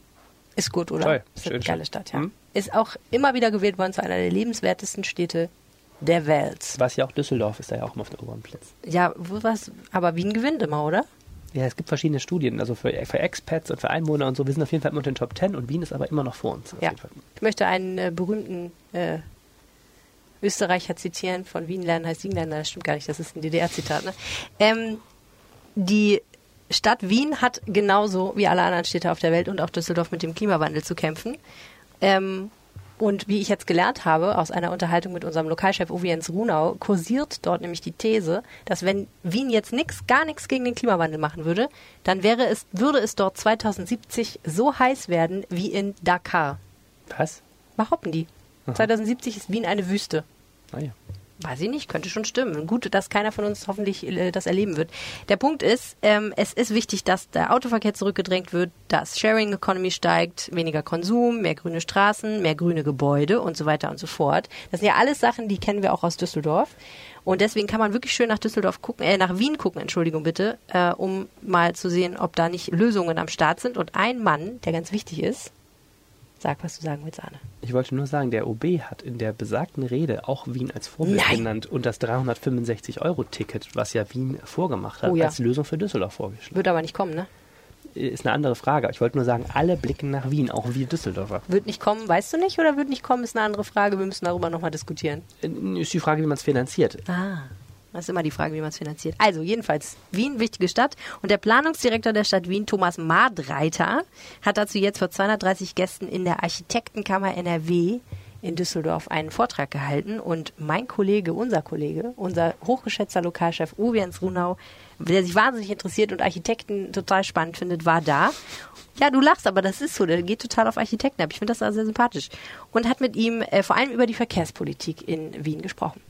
Ist gut, oder? Toll. Ist eine Schön, geile. Stadt, ja. Mhm. Ist auch immer wieder gewählt worden zu einer der lebenswertesten Städte der Welt. Was ja auch Düsseldorf ist da ja auch immer auf den oberen Plätzen. Ja, wo was? Aber Wien gewinnt immer, oder? Ja, es gibt verschiedene Studien, also für, für Expats und für Einwohner und so. Wir sind auf jeden Fall immer unter den Top Ten und Wien ist aber immer noch vor uns. Ja. Ich möchte einen äh, berühmten äh, Österreicher zitieren. Von Wien lernen heißt Wien lernen. Das stimmt gar nicht. Das ist ein DDR-Zitat. Ne? Ähm, die Stadt Wien hat genauso wie alle anderen Städte auf der Welt und auch Düsseldorf mit dem Klimawandel zu kämpfen. Ähm, und wie ich jetzt gelernt habe aus einer Unterhaltung mit unserem Lokalchef Uwe Jens Runau, kursiert dort nämlich die These, dass wenn Wien jetzt nix, gar nichts gegen den Klimawandel machen würde, dann wäre es, würde es dort 2070 so heiß werden wie in Dakar. Was? Behaupten die. 2070 ist Wien eine Wüste. Naja. Weiß ich nicht, könnte schon stimmen. Gut, dass keiner von uns hoffentlich äh, das erleben wird. Der Punkt ist, ähm, es ist wichtig, dass der Autoverkehr zurückgedrängt wird, dass Sharing Economy steigt, weniger Konsum, mehr grüne Straßen, mehr grüne Gebäude und so weiter und so fort. Das sind ja alles Sachen, die kennen wir auch aus Düsseldorf. Und deswegen kann man wirklich schön nach Düsseldorf gucken, äh, nach Wien gucken, Entschuldigung bitte, äh, um mal zu sehen, ob da nicht Lösungen am Start sind. Und ein Mann, der ganz wichtig ist, Sag, was du sagen willst, Arne. Ich wollte nur sagen, der OB hat in der besagten Rede auch Wien als Vorbild Nein. genannt und das 365-Euro-Ticket, was ja Wien vorgemacht hat, Oh ja. als Lösung für Düsseldorf vorgeschlagen. Wird aber nicht kommen, ne? Ist eine andere Frage. Ich wollte nur sagen, alle blicken nach Wien, auch wir Düsseldorfer. Wird nicht kommen, weißt du nicht, oder wird nicht kommen, ist eine andere Frage. Wir müssen darüber nochmal diskutieren. Äh, Ist die Frage, wie man es finanziert. Ah, das ist immer die Frage, wie man es finanziert. Also, jedenfalls, Wien, wichtige Stadt. Und der Planungsdirektor der Stadt Wien, Thomas Madreiter, hat dazu jetzt vor 230 Gästen in der Architektenkammer NRW in Düsseldorf einen Vortrag gehalten. Und mein Kollege, unser Kollege, unser hochgeschätzter Lokalchef Uwe Jens Runau, der sich wahnsinnig interessiert und Architekten total spannend findet, war da. Ja, du lachst, aber das ist so. Der geht total auf Architekten ab. Ich finde das also sehr sympathisch. Und hat mit ihm äh, vor allem über die Verkehrspolitik in Wien gesprochen.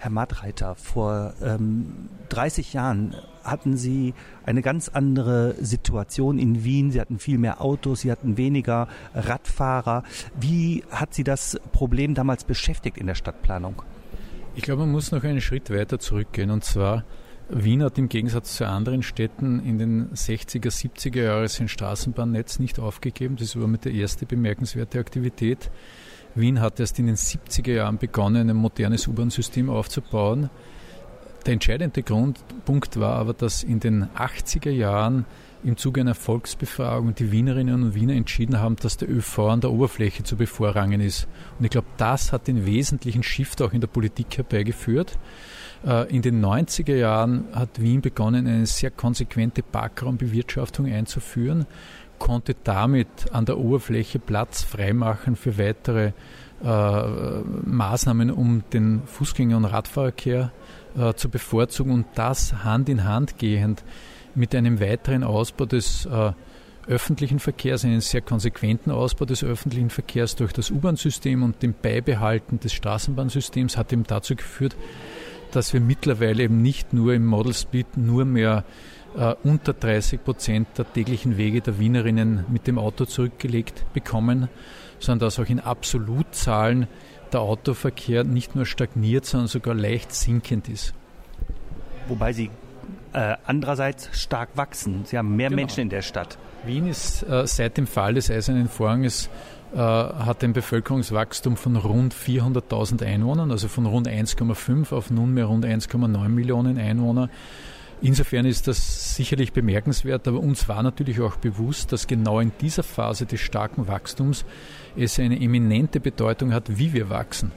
Herr Madreiter, vor ähm, 30 Jahren hatten Sie eine ganz andere Situation in Wien. Sie hatten viel mehr Autos, Sie hatten weniger Radfahrer. Wie hat Sie das Problem damals beschäftigt in der Stadtplanung? Ich glaube, man muss noch einen Schritt weiter zurückgehen. Und zwar, Wien hat im Gegensatz zu anderen Städten in den 60er, 70er Jahren sein Straßenbahnnetz nicht aufgegeben. Das war mit der erste bemerkenswerte Aktivität. Wien hat erst in den 70er Jahren begonnen, ein modernes U-Bahn-System aufzubauen. Der entscheidende Grundpunkt war aber, dass in den 80er Jahren im Zuge einer Volksbefragung die Wienerinnen und Wiener entschieden haben, dass der ÖV an der Oberfläche zu bevorrangen ist. Und ich glaube, das hat den wesentlichen Shift auch in der Politik herbeigeführt. Äh, In den 90er Jahren hat Wien begonnen, eine sehr konsequente Parkraumbewirtschaftung einzuführen, konnte damit an der Oberfläche Platz freimachen für weitere äh, Maßnahmen, um den Fußgänger- und Radfahrverkehr äh, zu bevorzugen und das Hand in Hand gehend mit einem weiteren Ausbau des äh, öffentlichen Verkehrs, einen sehr konsequenten Ausbau des öffentlichen Verkehrs durch das U-Bahn-System und dem Beibehalten des Straßenbahnsystems hat eben dazu geführt, dass wir mittlerweile eben nicht nur im Model Split nur mehr äh, unter 30 Prozent der täglichen Wege der Wienerinnen mit dem Auto zurückgelegt bekommen, sondern dass auch in Absolutzahlen der Autoverkehr nicht nur stagniert, sondern sogar leicht sinkend ist. Wobei Sie äh, andererseits stark wachsen. Sie haben mehr Genau. Menschen in der Stadt. Wien ist äh, seit dem Fall des Eisernen Vorhanges äh, hat ein Bevölkerungswachstum von rund 400.000 Einwohnern, also von rund 1,5 auf nunmehr rund 1,9 Millionen Einwohner. Insofern ist das sicherlich bemerkenswert, aber uns war natürlich auch bewusst, dass genau in dieser Phase des starken Wachstums es eine eminente Bedeutung hat, wie wir wachsen.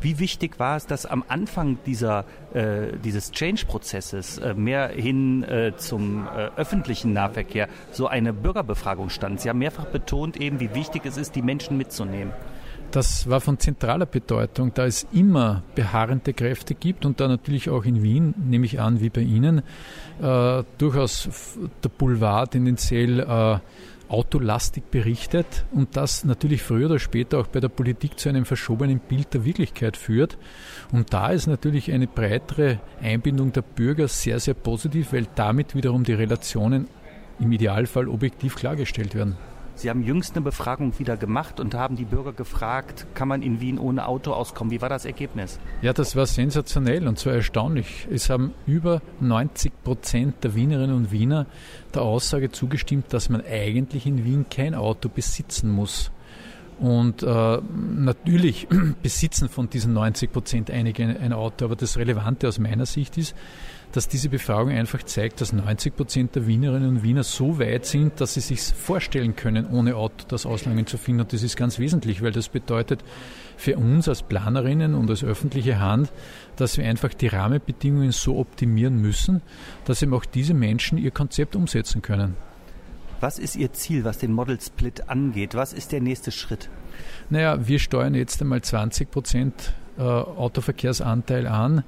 Wie wichtig war es, dass am Anfang dieser, äh, dieses Change-Prozesses äh, mehr hin äh, zum äh, öffentlichen Nahverkehr so eine Bürgerbefragung stand? Sie haben mehrfach betont eben, wie wichtig es ist, die Menschen mitzunehmen. Das war von zentraler Bedeutung, da es immer beharrende Kräfte gibt und da natürlich auch in Wien, nehme ich an, wie bei Ihnen, äh, durchaus der Boulevard tendenziell äh, autolastig berichtet und das natürlich früher oder später auch bei der Politik zu einem verschobenen Bild der Wirklichkeit führt. Und da ist natürlich eine breitere Einbindung der Bürger sehr, sehr positiv, weil damit wiederum die Relationen im Idealfall objektiv klargestellt werden. Sie haben jüngst eine Befragung wieder gemacht und haben die Bürger gefragt, kann man in Wien ohne Auto auskommen? Wie war das Ergebnis? Ja, das war sensationell und zwar erstaunlich. Es haben über 90 Prozent der Wienerinnen und Wiener der Aussage zugestimmt, dass man eigentlich in Wien kein Auto besitzen muss. Und äh, natürlich (clears throat) besitzen von diesen 90 Prozent einige ein, ein Auto, aber das Relevante aus meiner Sicht ist, dass diese Befragung einfach zeigt, dass 90 Prozent der Wienerinnen und Wiener so weit sind, dass sie sich vorstellen können, ohne Auto das Auslangen zu finden. Und das ist ganz wesentlich, weil das bedeutet für uns als Planerinnen und als öffentliche Hand, dass wir einfach die Rahmenbedingungen so optimieren müssen, dass eben auch diese Menschen ihr Konzept umsetzen können. Was ist Ihr Ziel, was den Model Split angeht? Was ist der nächste Schritt? Naja, wir steuern jetzt einmal 20 Prozent äh, Autoverkehrsanteil an.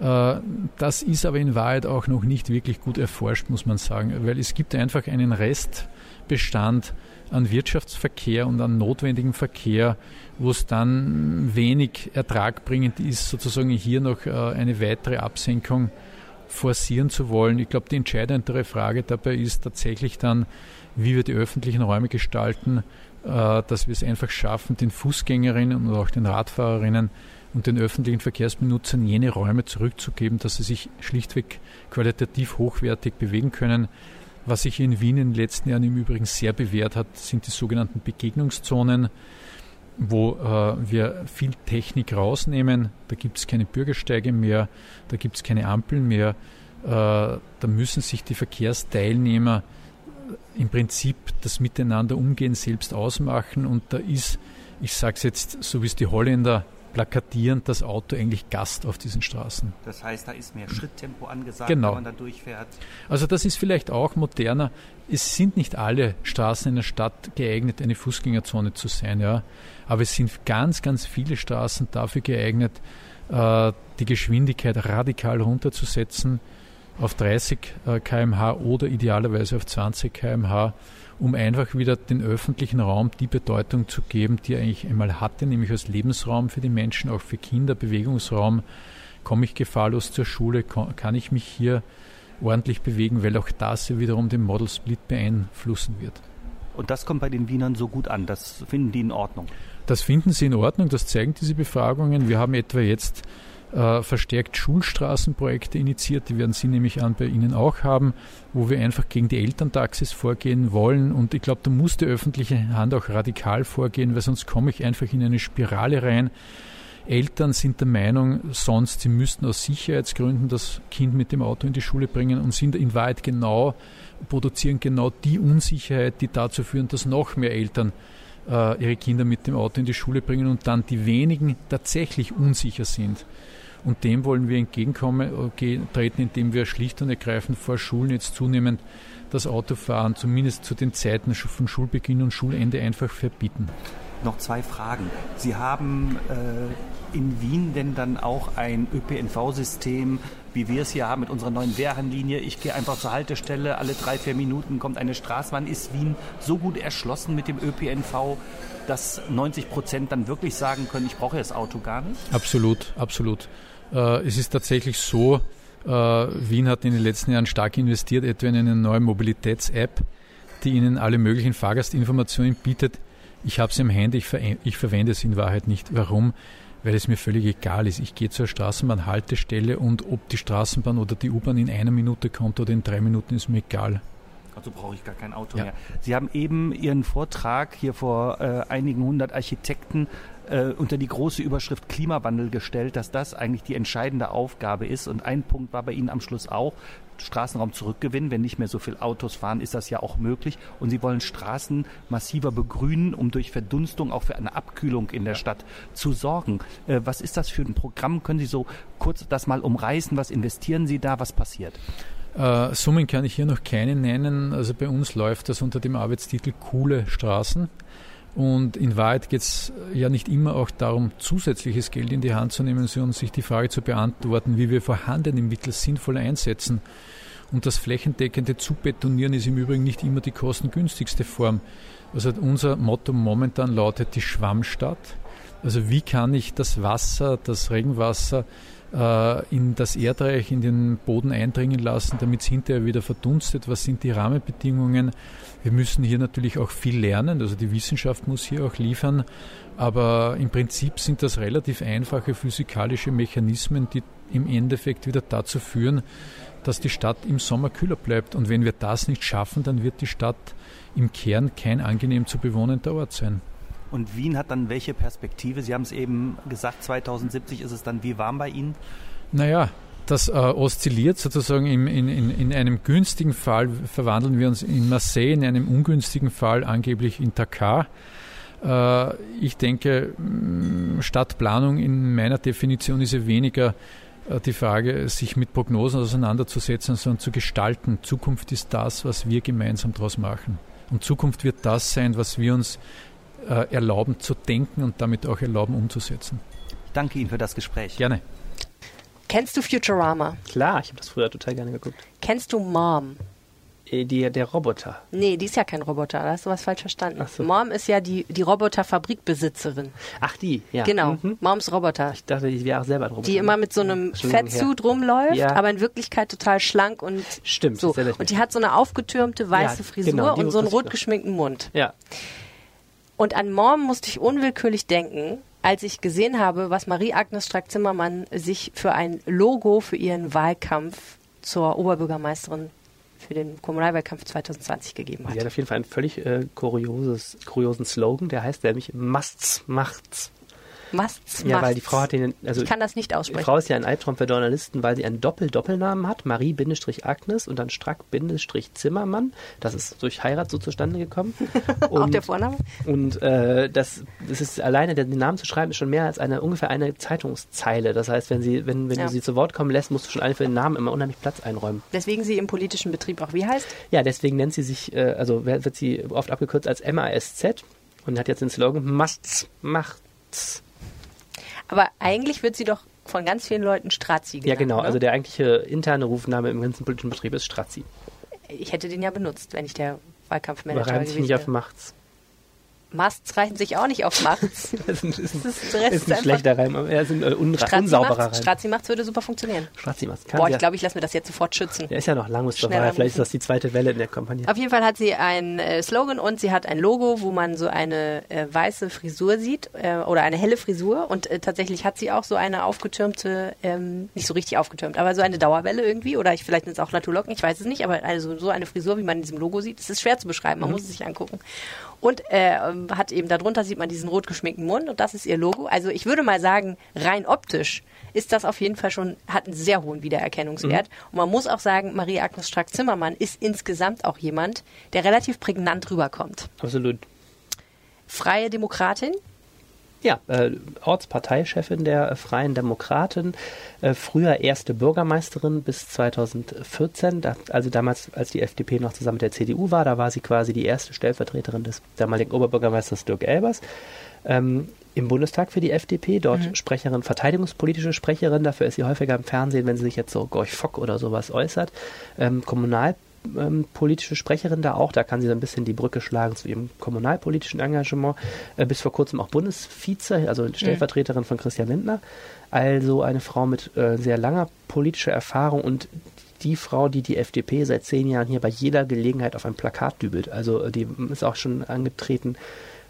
Äh, das ist aber in Wahrheit auch noch nicht wirklich gut erforscht, muss man sagen, weil es gibt einfach einen Restbestand an Wirtschaftsverkehr und an notwendigem Verkehr, wo es dann wenig ertragbringend ist, sozusagen hier noch äh, eine weitere Absenkung forcieren zu wollen. Ich glaube, die entscheidendere Frage dabei ist tatsächlich dann, wie wir die öffentlichen Räume gestalten, äh, dass wir es einfach schaffen, den Fußgängerinnen und auch den Radfahrerinnen und den öffentlichen Verkehrsbenutzern jene Räume zurückzugeben, dass sie sich schlichtweg qualitativ hochwertig bewegen können. Was sich in Wien in den letzten Jahren im Übrigen sehr bewährt hat, sind die sogenannten Begegnungszonen, wo äh, wir viel Technik rausnehmen. Da gibt es keine Bürgersteige mehr, da gibt es keine Ampeln mehr. Äh, da müssen sich die Verkehrsteilnehmer im Prinzip das Miteinander umgehen selbst ausmachen und da ist, ich sage es jetzt so wie es die Holländer plakatieren, das Auto eigentlich Gast auf diesen Straßen. Das heißt, da ist mehr Schritttempo angesagt, genau. wenn man da durchfährt. Also das ist vielleicht auch moderner. Es sind nicht alle Straßen in der Stadt geeignet, eine Fußgängerzone zu sein, ja. Aber es sind ganz, ganz viele Straßen dafür geeignet, äh, die Geschwindigkeit radikal runterzusetzen auf 30 äh, km/h oder idealerweise auf 20 km/h, um einfach wieder den öffentlichen Raum die Bedeutung zu geben, die er eigentlich einmal hatte, nämlich als Lebensraum für die Menschen, auch für Kinder, Bewegungsraum. Komme ich gefahrlos zur Schule, kann ich mich hier ordentlich bewegen, weil auch das ja wiederum den Model Split beeinflussen wird. Und das kommt bei den Wienern so gut an, das finden die in Ordnung. Das finden sie in Ordnung, das zeigen diese Befragungen. Wir haben etwa jetzt äh, verstärkt Schulstraßenprojekte initiiert. Die werden Sie nämlich an bei Ihnen auch haben, wo wir einfach gegen die Elterntaxis vorgehen wollen. Und ich glaube, da muss die öffentliche Hand auch radikal vorgehen, weil sonst komme ich einfach in eine Spirale rein. Eltern sind der Meinung, sonst sie müssten aus Sicherheitsgründen das Kind mit dem Auto in die Schule bringen und sind in Wahrheit genau, produzieren genau die Unsicherheit, die dazu führen, dass noch mehr Eltern äh, ihre Kinder mit dem Auto in die Schule bringen und dann die wenigen tatsächlich unsicher sind. Und dem wollen wir entgegenkommen, äh, treten, indem wir schlicht und ergreifend vor Schulen jetzt zunehmend das Autofahren zumindest zu den Zeiten von Schulbeginn und Schulende einfach verbieten. Noch zwei Fragen. Sie haben äh, in Wien denn dann auch ein ÖPNV-System, wie wir es hier haben mit unserer neuen Wehrhahnlinie. Ich gehe einfach zur Haltestelle, alle drei, vier Minuten kommt eine Straßenbahn. Ist Wien so gut erschlossen mit dem ÖPNV, dass 90 Prozent dann wirklich sagen können, ich brauche das Auto gar nicht? Absolut, absolut. Äh, es ist tatsächlich so, äh, Wien hat in den letzten Jahren stark investiert, etwa in eine neue Mobilitäts-App, die Ihnen alle möglichen Fahrgastinformationen bietet. Ich habe es im Handy, ich, ver ich verwende es in Wahrheit nicht. Warum? Weil es mir völlig egal ist. Ich gehe zur Straßenbahnhaltestelle und ob die Straßenbahn oder die U-Bahn in einer Minute kommt oder in drei Minuten, ist mir egal. Also brauche ich gar kein Auto ja. mehr. Sie haben eben Ihren Vortrag hier vor äh, einigen hundert Architekten äh, unter die große Überschrift Klimawandel gestellt, dass das eigentlich die entscheidende Aufgabe ist. Und ein Punkt war bei Ihnen am Schluss auch, Straßenraum zurückgewinnen. Wenn nicht mehr so viel Autos fahren, ist das ja auch möglich. Und Sie wollen Straßen massiver begrünen, um durch Verdunstung auch für eine Abkühlung in der Stadt zu sorgen. Äh, was ist das für ein Programm? Können Sie so kurz das mal umreißen? Was investieren Sie da? Was passiert? Äh, Summen kann ich hier noch keine nennen. Also bei uns läuft das unter dem Arbeitstitel Coole Straßen. Und in Wahrheit geht es ja nicht immer auch darum, zusätzliches Geld in die Hand zu nehmen, sondern sich die Frage zu beantworten, wie wir vorhandene Mittel sinnvoll einsetzen. Und das flächendeckende Zubetonieren ist im Übrigen nicht immer die kostengünstigste Form. Also unser Motto momentan lautet die Schwammstadt. Also wie kann ich das Wasser, das Regenwasser in das Erdreich, in den Boden eindringen lassen, damit es hinterher wieder verdunstet? Was sind die Rahmenbedingungen? Wir müssen hier natürlich auch viel lernen, also die Wissenschaft muss hier auch liefern, aber im Prinzip sind das relativ einfache physikalische Mechanismen, die im Endeffekt wieder dazu führen, dass die Stadt im Sommer kühler bleibt. Und wenn wir das nicht schaffen, dann wird die Stadt im Kern kein angenehm zu bewohnender Ort sein. Und Wien hat dann welche Perspektive? Sie haben es eben gesagt, 2070 ist es dann wie warm bei Ihnen? Naja, das äh, oszilliert sozusagen in, in, in einem günstigen Fall, verwandeln wir uns in Marseille, in einem ungünstigen Fall angeblich in Dakar. Äh, ich denke, Stadtplanung in meiner Definition ist ja weniger äh, die Frage, sich mit Prognosen auseinanderzusetzen, sondern zu gestalten. Zukunft ist das, was wir gemeinsam daraus machen. Und Zukunft wird das sein, was wir uns äh, erlauben zu denken und damit auch erlauben umzusetzen. Ich danke Ihnen für das Gespräch. Gerne. Kennst du Futurama? Klar, ich habe das früher total gerne geguckt. Kennst du Mom? Äh, die, der Roboter. Nee, die ist ja kein Roboter, da hast du was falsch verstanden. So. Mom ist ja die, die Roboterfabrikbesitzerin. Ach, die, ja. Genau, Mhm. Moms Roboter. Ich dachte, die wäre auch selber ein Roboter. Die immer mit so einem Fettsuit rumläuft, Ja. aber in Wirklichkeit total schlank und Stimmt, so. Und die hat so eine aufgetürmte weiße Ja, Frisur genau, und so einen rot geschminkten Mund. Ja. Und an Mom musste ich unwillkürlich denken, als ich gesehen habe, was Marie-Agnes Strack-Zimmermann sich für ein Logo für ihren Wahlkampf zur Oberbürgermeisterin für den Kommunalwahlkampf 2020 gegeben hat. Sie hat auf jeden Fall einen völlig äh, kurioses, kuriosen Slogan, der heißt nämlich Macht's, macht's. Macht's, Ja, weil die Frau hat den, also ich kann das nicht die aussprechen. Frau ist ja ein Albtraum für Journalisten, weil sie einen Doppel-Doppelnamen hat, Marie-Agnes und dann Strack-Zimmermann. Das ist durch Heirat so zustande gekommen. (laughs) Auch Und- der Vorname? Und äh, das, das ist alleine den Namen zu schreiben, ist schon mehr als eine ungefähr eine Zeitungszeile. Das heißt, wenn sie, wenn, wenn Ja. du sie zu Wort kommen lässt, musst du schon alle für den Namen immer unheimlich Platz einräumen. Deswegen sie im politischen Betrieb auch wie heißt? Ja, deswegen nennt sie sich, äh, also wird sie oft abgekürzt als MASZ und hat jetzt den Slogan Macht's, macht's. Aber eigentlich wird sie doch von ganz vielen Leuten Strazi genannt. Ja, genau. Ne? Also der eigentliche interne Rufname im ganzen politischen Betrieb ist Strazi. ich hätte den ja benutzt, wenn ich der Wahlkampfmanager sich gewesen nicht auf wäre. Macht's. Masts reichen sich auch nicht auf Machts. (laughs) Das ist ein, ein, Das ist, Rest ist ein schlechter Reim, aber er ist ein äh, unsauberer Reim. Strazi macht's würde super funktionieren. Strazi macht's. Kann Boah, ich ja- glaube, ich lasse mir das jetzt sofort schützen. Der ist ja noch lang bis zur Wahl. Vielleicht ist das die zweite Welle in der Kampagne. Auf jeden Fall hat sie einen äh, Slogan und sie hat ein Logo, wo man so eine äh, weiße Frisur sieht äh, oder eine helle Frisur und äh, tatsächlich hat sie auch so eine aufgetürmte, ähm, nicht so richtig aufgetürmt, aber so eine Dauerwelle irgendwie oder ich, vielleicht sind es auch Naturlocken, ich weiß es nicht, aber also so eine Frisur, wie man in diesem Logo sieht, das ist schwer zu beschreiben, man muss es sich angucken. Und äh, hat eben darunter sieht man diesen rot geschminkten Mund und das ist ihr Logo. Also ich würde mal sagen, rein optisch ist das auf jeden Fall schon, hat einen sehr hohen Wiedererkennungswert. Und man muss auch sagen, Marie-Agnes Strack-Zimmermann ist insgesamt auch jemand, der relativ prägnant rüberkommt. Absolut. Freie Demokratin, Ja, äh, Ortsparteichefin der Freien Demokraten, äh, früher erste Bürgermeisterin bis 2014, da, also damals, als die FDP noch zusammen mit der CDU war, da war sie quasi die erste Stellvertreterin des damaligen Oberbürgermeisters Dirk Elbers. Ähm, im Bundestag für die FDP, dort Sprecherin, verteidigungspolitische Sprecherin, dafür ist sie häufiger im Fernsehen, wenn sie sich jetzt so Gorch Fock oder sowas äußert. Ähm, Kommunal ähm, politische Sprecherin da auch. Da kann sie so ein bisschen die Brücke schlagen zu ihrem kommunalpolitischen Engagement. Äh, bis vor kurzem auch Bundesvize, also Stellvertreterin von Christian Lindner. Also eine Frau mit äh, sehr langer politischer Erfahrung und die Frau, die die FDP seit zehn Jahren hier bei jeder Gelegenheit auf ein Plakat dübelt. Also äh, die ist auch schon angetreten,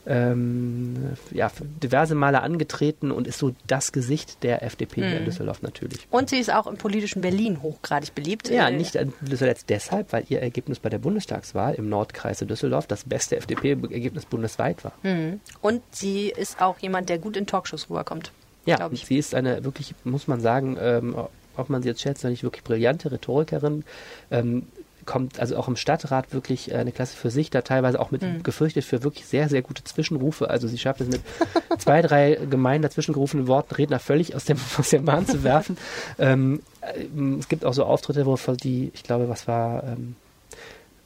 ähm, ja, diverse Male angetreten und ist so das Gesicht der FDP hier in Düsseldorf natürlich. und sie ist auch im politischen Berlin hochgradig beliebt. Ja, Äh, nicht zuletzt deshalb, weil ihr Ergebnis bei der Bundestagswahl im Nordkreis in Düsseldorf das beste FDP-Ergebnis bundesweit war. Und sie ist auch jemand, der gut in Talkshows rüberkommt. Ja, sie ist eine wirklich, muss man sagen, ähm, ob man sie jetzt schätzt, oder nicht wirklich brillante Rhetorikerin. Ähm, kommt also auch im Stadtrat wirklich äh, eine Klasse für sich, da teilweise auch mit Hm. gefürchtet für wirklich sehr, sehr gute Zwischenrufe. Also sie schafft es mit (laughs) zwei, drei gemein dazwischen gerufenen Worten Redner völlig aus, dem, (laughs) aus der Bahn zu werfen. (laughs) Ähm, äh, es gibt auch so Auftritte, wo die, ich glaube, was war, ähm,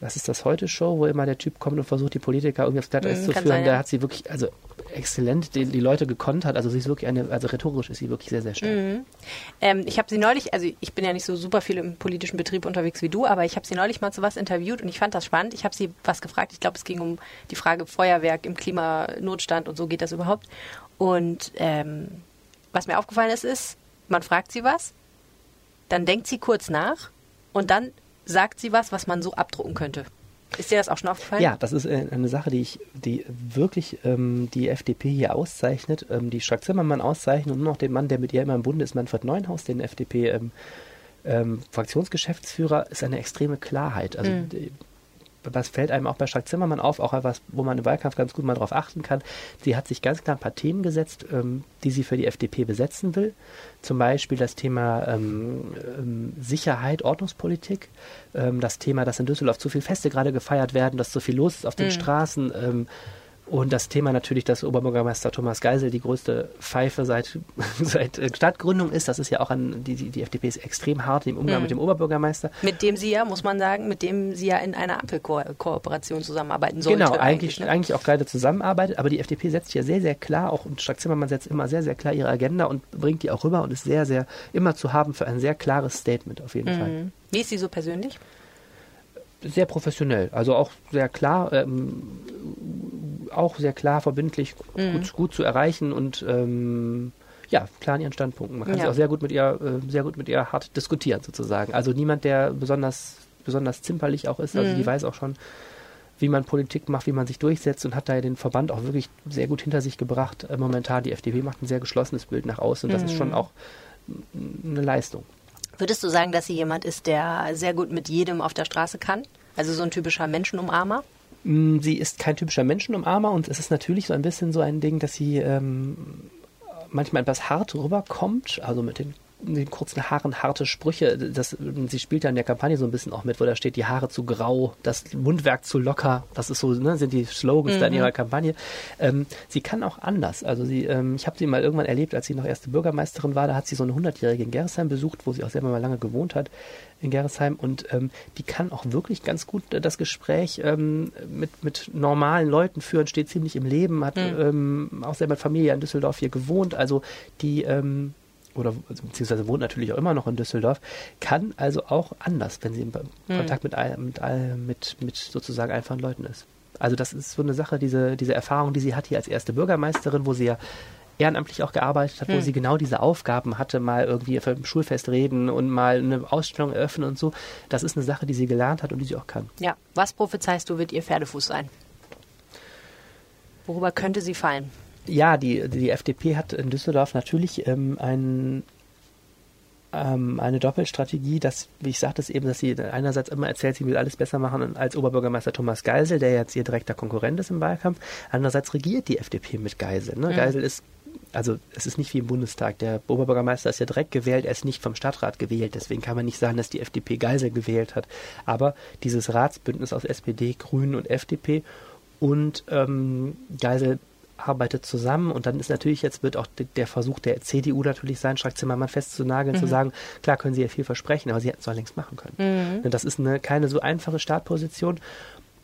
was ist das heute Show, wo immer der Typ kommt und versucht, die Politiker irgendwie aufs Glatteis Mhm, zu führen. sein, da ja. hat sie wirklich, also exzellent die, die Leute gekonnt hat. Also sie ist wirklich eine, also rhetorisch ist sie wirklich sehr, sehr stark. Ähm, ich habe sie neulich, also ich bin ja nicht so super viel im politischen Betrieb unterwegs wie du, aber ich habe sie neulich mal zu was interviewt und ich fand das spannend. Ich habe sie was gefragt. Ich glaube, es ging um die Frage Feuerwerk im Klimanotstand und so geht das überhaupt. Und ähm, was mir aufgefallen ist, ist, man fragt sie was, dann denkt sie kurz nach und dann sagt sie was, was man so abdrucken könnte. Ist dir das auch schon aufgefallen? Ja, das ist äh, eine Sache, die ich, die wirklich ähm, die FDP hier auszeichnet, ähm, die Strack Zimmermann auszeichnet und nur noch den Mann, der mit ihr immer im Bunde ist, Manfred Neuenhaus, den FDP ähm, ähm, Fraktionsgeschäftsführer, ist eine extreme Klarheit. Also die, was fällt einem auch bei Strack Zimmermann auf, auch etwas, wo man im Wahlkampf ganz gut mal drauf achten kann. Sie hat sich ganz klar ein paar Themen gesetzt, ähm, die sie für die FDP besetzen will. Zum Beispiel das Thema ähm, ähm, Sicherheit, Ordnungspolitik, ähm, das Thema, dass in Düsseldorf zu viele Feste gerade gefeiert werden, dass zu viel los ist auf den Straßen. Und das Thema natürlich, dass Oberbürgermeister Thomas Geisel die größte Pfeife seit, (laughs) seit äh, Stadtgründung ist. Das ist ja auch an, die, die, FDP ist extrem hart im Umgang mit dem Oberbürgermeister. Mit dem sie ja, muss man sagen, mit dem sie ja in einer Ampelkooperation zusammenarbeiten sollte. Genau, eigentlich, ne? eigentlich auch gerade zusammenarbeitet, aber die FDP setzt ja sehr, sehr klar, auch und Strack Zimmermann setzt immer sehr, sehr klar ihre Agenda und bringt die auch rüber und ist sehr, sehr immer zu haben für ein sehr klares Statement auf jeden Fall. Wie ist sie so persönlich? Sehr professionell, also auch sehr klar, ähm, auch sehr klar, verbindlich, gut, gut zu erreichen und ähm, ja, klar in ihren Standpunkten. Man kann Ja. sich auch sehr gut mit ihr, äh, sehr gut mit ihr hart diskutieren sozusagen. Also niemand, der besonders, besonders zimperlich auch ist, also die weiß auch schon, wie man Politik macht, wie man sich durchsetzt und hat da den Verband auch wirklich sehr gut hinter sich gebracht. Äh, momentan die FDP macht ein sehr geschlossenes Bild nach außen und das ist schon auch mm, eine Leistung. Würdest du sagen, dass sie jemand ist, der sehr gut mit jedem auf der Straße kann? Also so ein typischer Menschenumarmer? Mm, sie ist kein typischer Menschenumarmer und es ist natürlich so ein bisschen so ein Ding, dass sie ähm, manchmal etwas hart rüberkommt, also mit den den kurzen Haaren harte Sprüche. Das, sie spielt ja in der Kampagne so ein bisschen auch mit, wo da steht, die Haare zu grau, das Mundwerk zu locker. Das ist so, ne, sind die Slogans mhm. da in mhm. ihrer Kampagne. Ähm, sie kann auch anders. Also sie, ähm, ich habe sie mal irgendwann erlebt, als sie noch erste Bürgermeisterin war. Da hat sie so eine 100-Jährige in Gerresheim besucht, wo sie auch selber mal lange gewohnt hat in Gerresheim. Und ähm, die kann auch wirklich ganz gut das Gespräch ähm, mit, mit normalen Leuten führen, steht ziemlich im Leben, hat mhm. ähm, auch selber Familie in Düsseldorf hier gewohnt. Also die ähm, oder also beziehungsweise wohnt natürlich auch immer noch in Düsseldorf, kann also auch anders, wenn sie im mhm. Kontakt mit, mit, mit, mit sozusagen einfachen Leuten ist. Also das ist so eine Sache, diese, diese Erfahrung, die sie hat hier als erste Bürgermeisterin, wo sie ja ehrenamtlich auch gearbeitet hat, wo mhm. sie genau diese Aufgaben hatte, mal irgendwie auf einem Schulfest reden und mal eine Ausstellung eröffnen und so. Das ist eine Sache, die sie gelernt hat und die sie auch kann. Ja, was prophezeist du, wird ihr Pferdefuß sein? Worüber könnte sie fallen? Ja, die, die FDP hat in Düsseldorf natürlich ähm, ein, ähm, eine Doppelstrategie, dass, wie ich sagte es eben, dass sie einerseits immer erzählt, sie will alles besser machen als Oberbürgermeister Thomas Geisel, der jetzt ihr direkter Konkurrent ist im Wahlkampf. Andererseits regiert die FDP mit Geisel. Ne? Mhm. Geisel ist also es ist nicht wie im Bundestag. Der Oberbürgermeister ist ja direkt gewählt, er ist nicht vom Stadtrat gewählt. Deswegen kann man nicht sagen, dass die FDP Geisel gewählt hat. Aber dieses Ratsbündnis aus SPD, Grünen und FDP und ähm, Geisel arbeitet zusammen und dann ist natürlich jetzt wird auch der Versuch der CDU natürlich sein, Strack Zimmermann festzunageln, mhm. zu sagen, klar können sie ja viel versprechen, aber sie hätten es doch längst machen können. Mhm. Das ist eine, keine so einfache Startposition.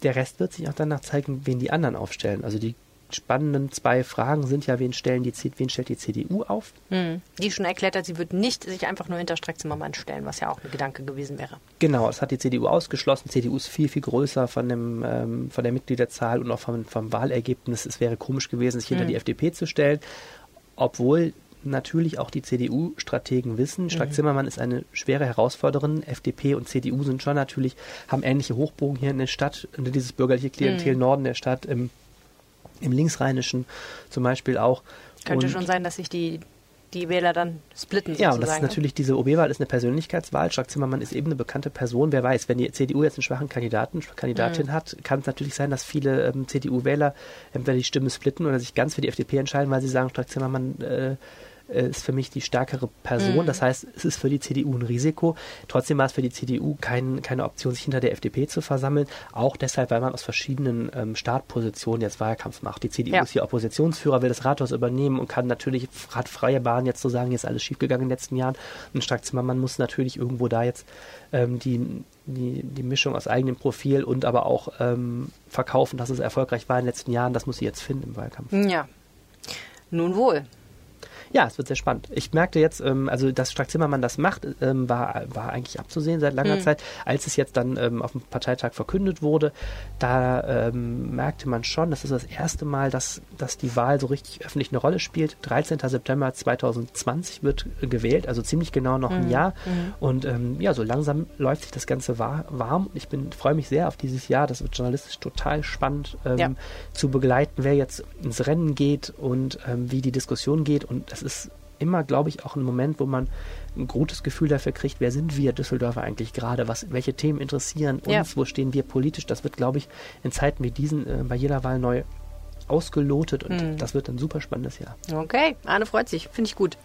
Der Rest wird sich auch danach zeigen, wen die anderen aufstellen. Also die spannenden zwei Fragen sind ja, wen, stellen die, wen stellt die CDU auf? Hm. Die schon erklärt hat, sie wird nicht sich einfach nur hinter Streck-Zimmermann stellen, was ja auch ein Gedanke gewesen wäre. Genau, das hat die CDU ausgeschlossen. CDU ist viel, viel größer von, dem, ähm, von der Mitgliederzahl und auch vom, vom Wahlergebnis. Es wäre komisch gewesen, sich hinter hm. die FDP zu stellen, obwohl natürlich auch die CDU-Strategen wissen. Strack-Zimmermann mhm. ist eine schwere Herausforderin. FDP und CDU sind schon natürlich, haben ähnliche Hochbogen hier in der Stadt, dieses bürgerliche Klientel mhm. Norden der Stadt im im Linksrheinischen zum Beispiel auch. Könnte und schon sein, dass sich die, die Wähler dann splitten. Ja, und das ist natürlich, diese OB-Wahl ist eine Persönlichkeitswahl. Strack Zimmermann ist eben eine bekannte Person. Wer weiß, wenn die CDU jetzt einen schwachen Kandidaten, Kandidatin mhm. hat, kann es natürlich sein, dass viele ähm, CDU-Wähler entweder die Stimme splitten oder sich ganz für die FDP entscheiden, weil sie sagen, Strack Zimmermann äh, ist für mich die stärkere Person. Mhm. Das heißt, es ist für die CDU ein Risiko. Trotzdem war es für die CDU kein, keine Option, sich hinter der FDP zu versammeln. Auch deshalb, weil man aus verschiedenen ähm, Startpositionen jetzt Wahlkampf macht. Die CDU ja. ist hier Oppositionsführer, will das Rathaus übernehmen und kann natürlich, hat freie Bahn jetzt zu sagen, jetzt ist alles schiefgegangen in den letzten Jahren. Und Strack Zimmermann muss natürlich irgendwo da jetzt ähm, die, die, die Mischung aus eigenem Profil und aber auch ähm, verkaufen, dass es erfolgreich war in den letzten Jahren. Das muss sie jetzt finden im Wahlkampf. Ja. Nun wohl. Ja, es wird sehr spannend. Ich merkte jetzt, ähm, also dass Strack Zimmermann das macht, ähm, war, war eigentlich abzusehen seit langer mhm. Zeit. Als es jetzt dann ähm, auf dem Parteitag verkündet wurde, da ähm, merkte man schon, das ist das erste Mal, dass, dass die Wahl so richtig öffentlich eine Rolle spielt. 13. September 2020 wird gewählt, also ziemlich genau noch mhm. ein Jahr. Mhm. Und ähm, ja, so langsam läuft sich das Ganze warm. Ich bin freue mich sehr auf dieses Jahr. Das wird journalistisch total spannend ähm, ja. zu begleiten, wer jetzt ins Rennen geht und wie die Diskussion geht. Und das ist immer, glaube ich, auch ein Moment, wo man ein gutes Gefühl dafür kriegt, wer sind wir Düsseldorfer eigentlich gerade, was, welche Themen interessieren uns, ja. wo stehen wir politisch. Das wird, glaube ich, in Zeiten wie diesen äh, bei jeder Wahl neu ausgelotet und hm. das wird ein super spannendes Jahr. Okay, Arne freut sich, finde ich gut.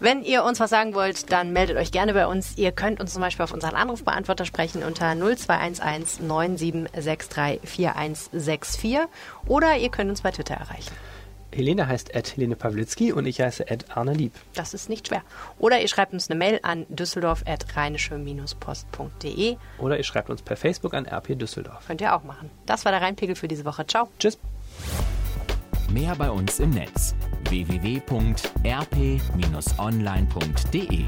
Wenn ihr uns was sagen wollt, dann meldet euch gerne bei uns. Ihr könnt uns zum Beispiel auf unseren Anrufbeantworter sprechen unter 0211 9763 4164 oder ihr könnt uns bei Twitter erreichen. Helene heißt Ed Helene Pawlitzki und ich heiße Ed Arne Lieb. Das ist nicht schwer. Oder ihr schreibt uns eine Mail an düsseldorf.rheinische-post.de. Oder ihr schreibt uns per Facebook an RP Düsseldorf. Könnt ihr auch machen. Das war der Rheinpegel für diese Woche. Ciao. Tschüss. Mehr bei uns im Netz www.rp-online.de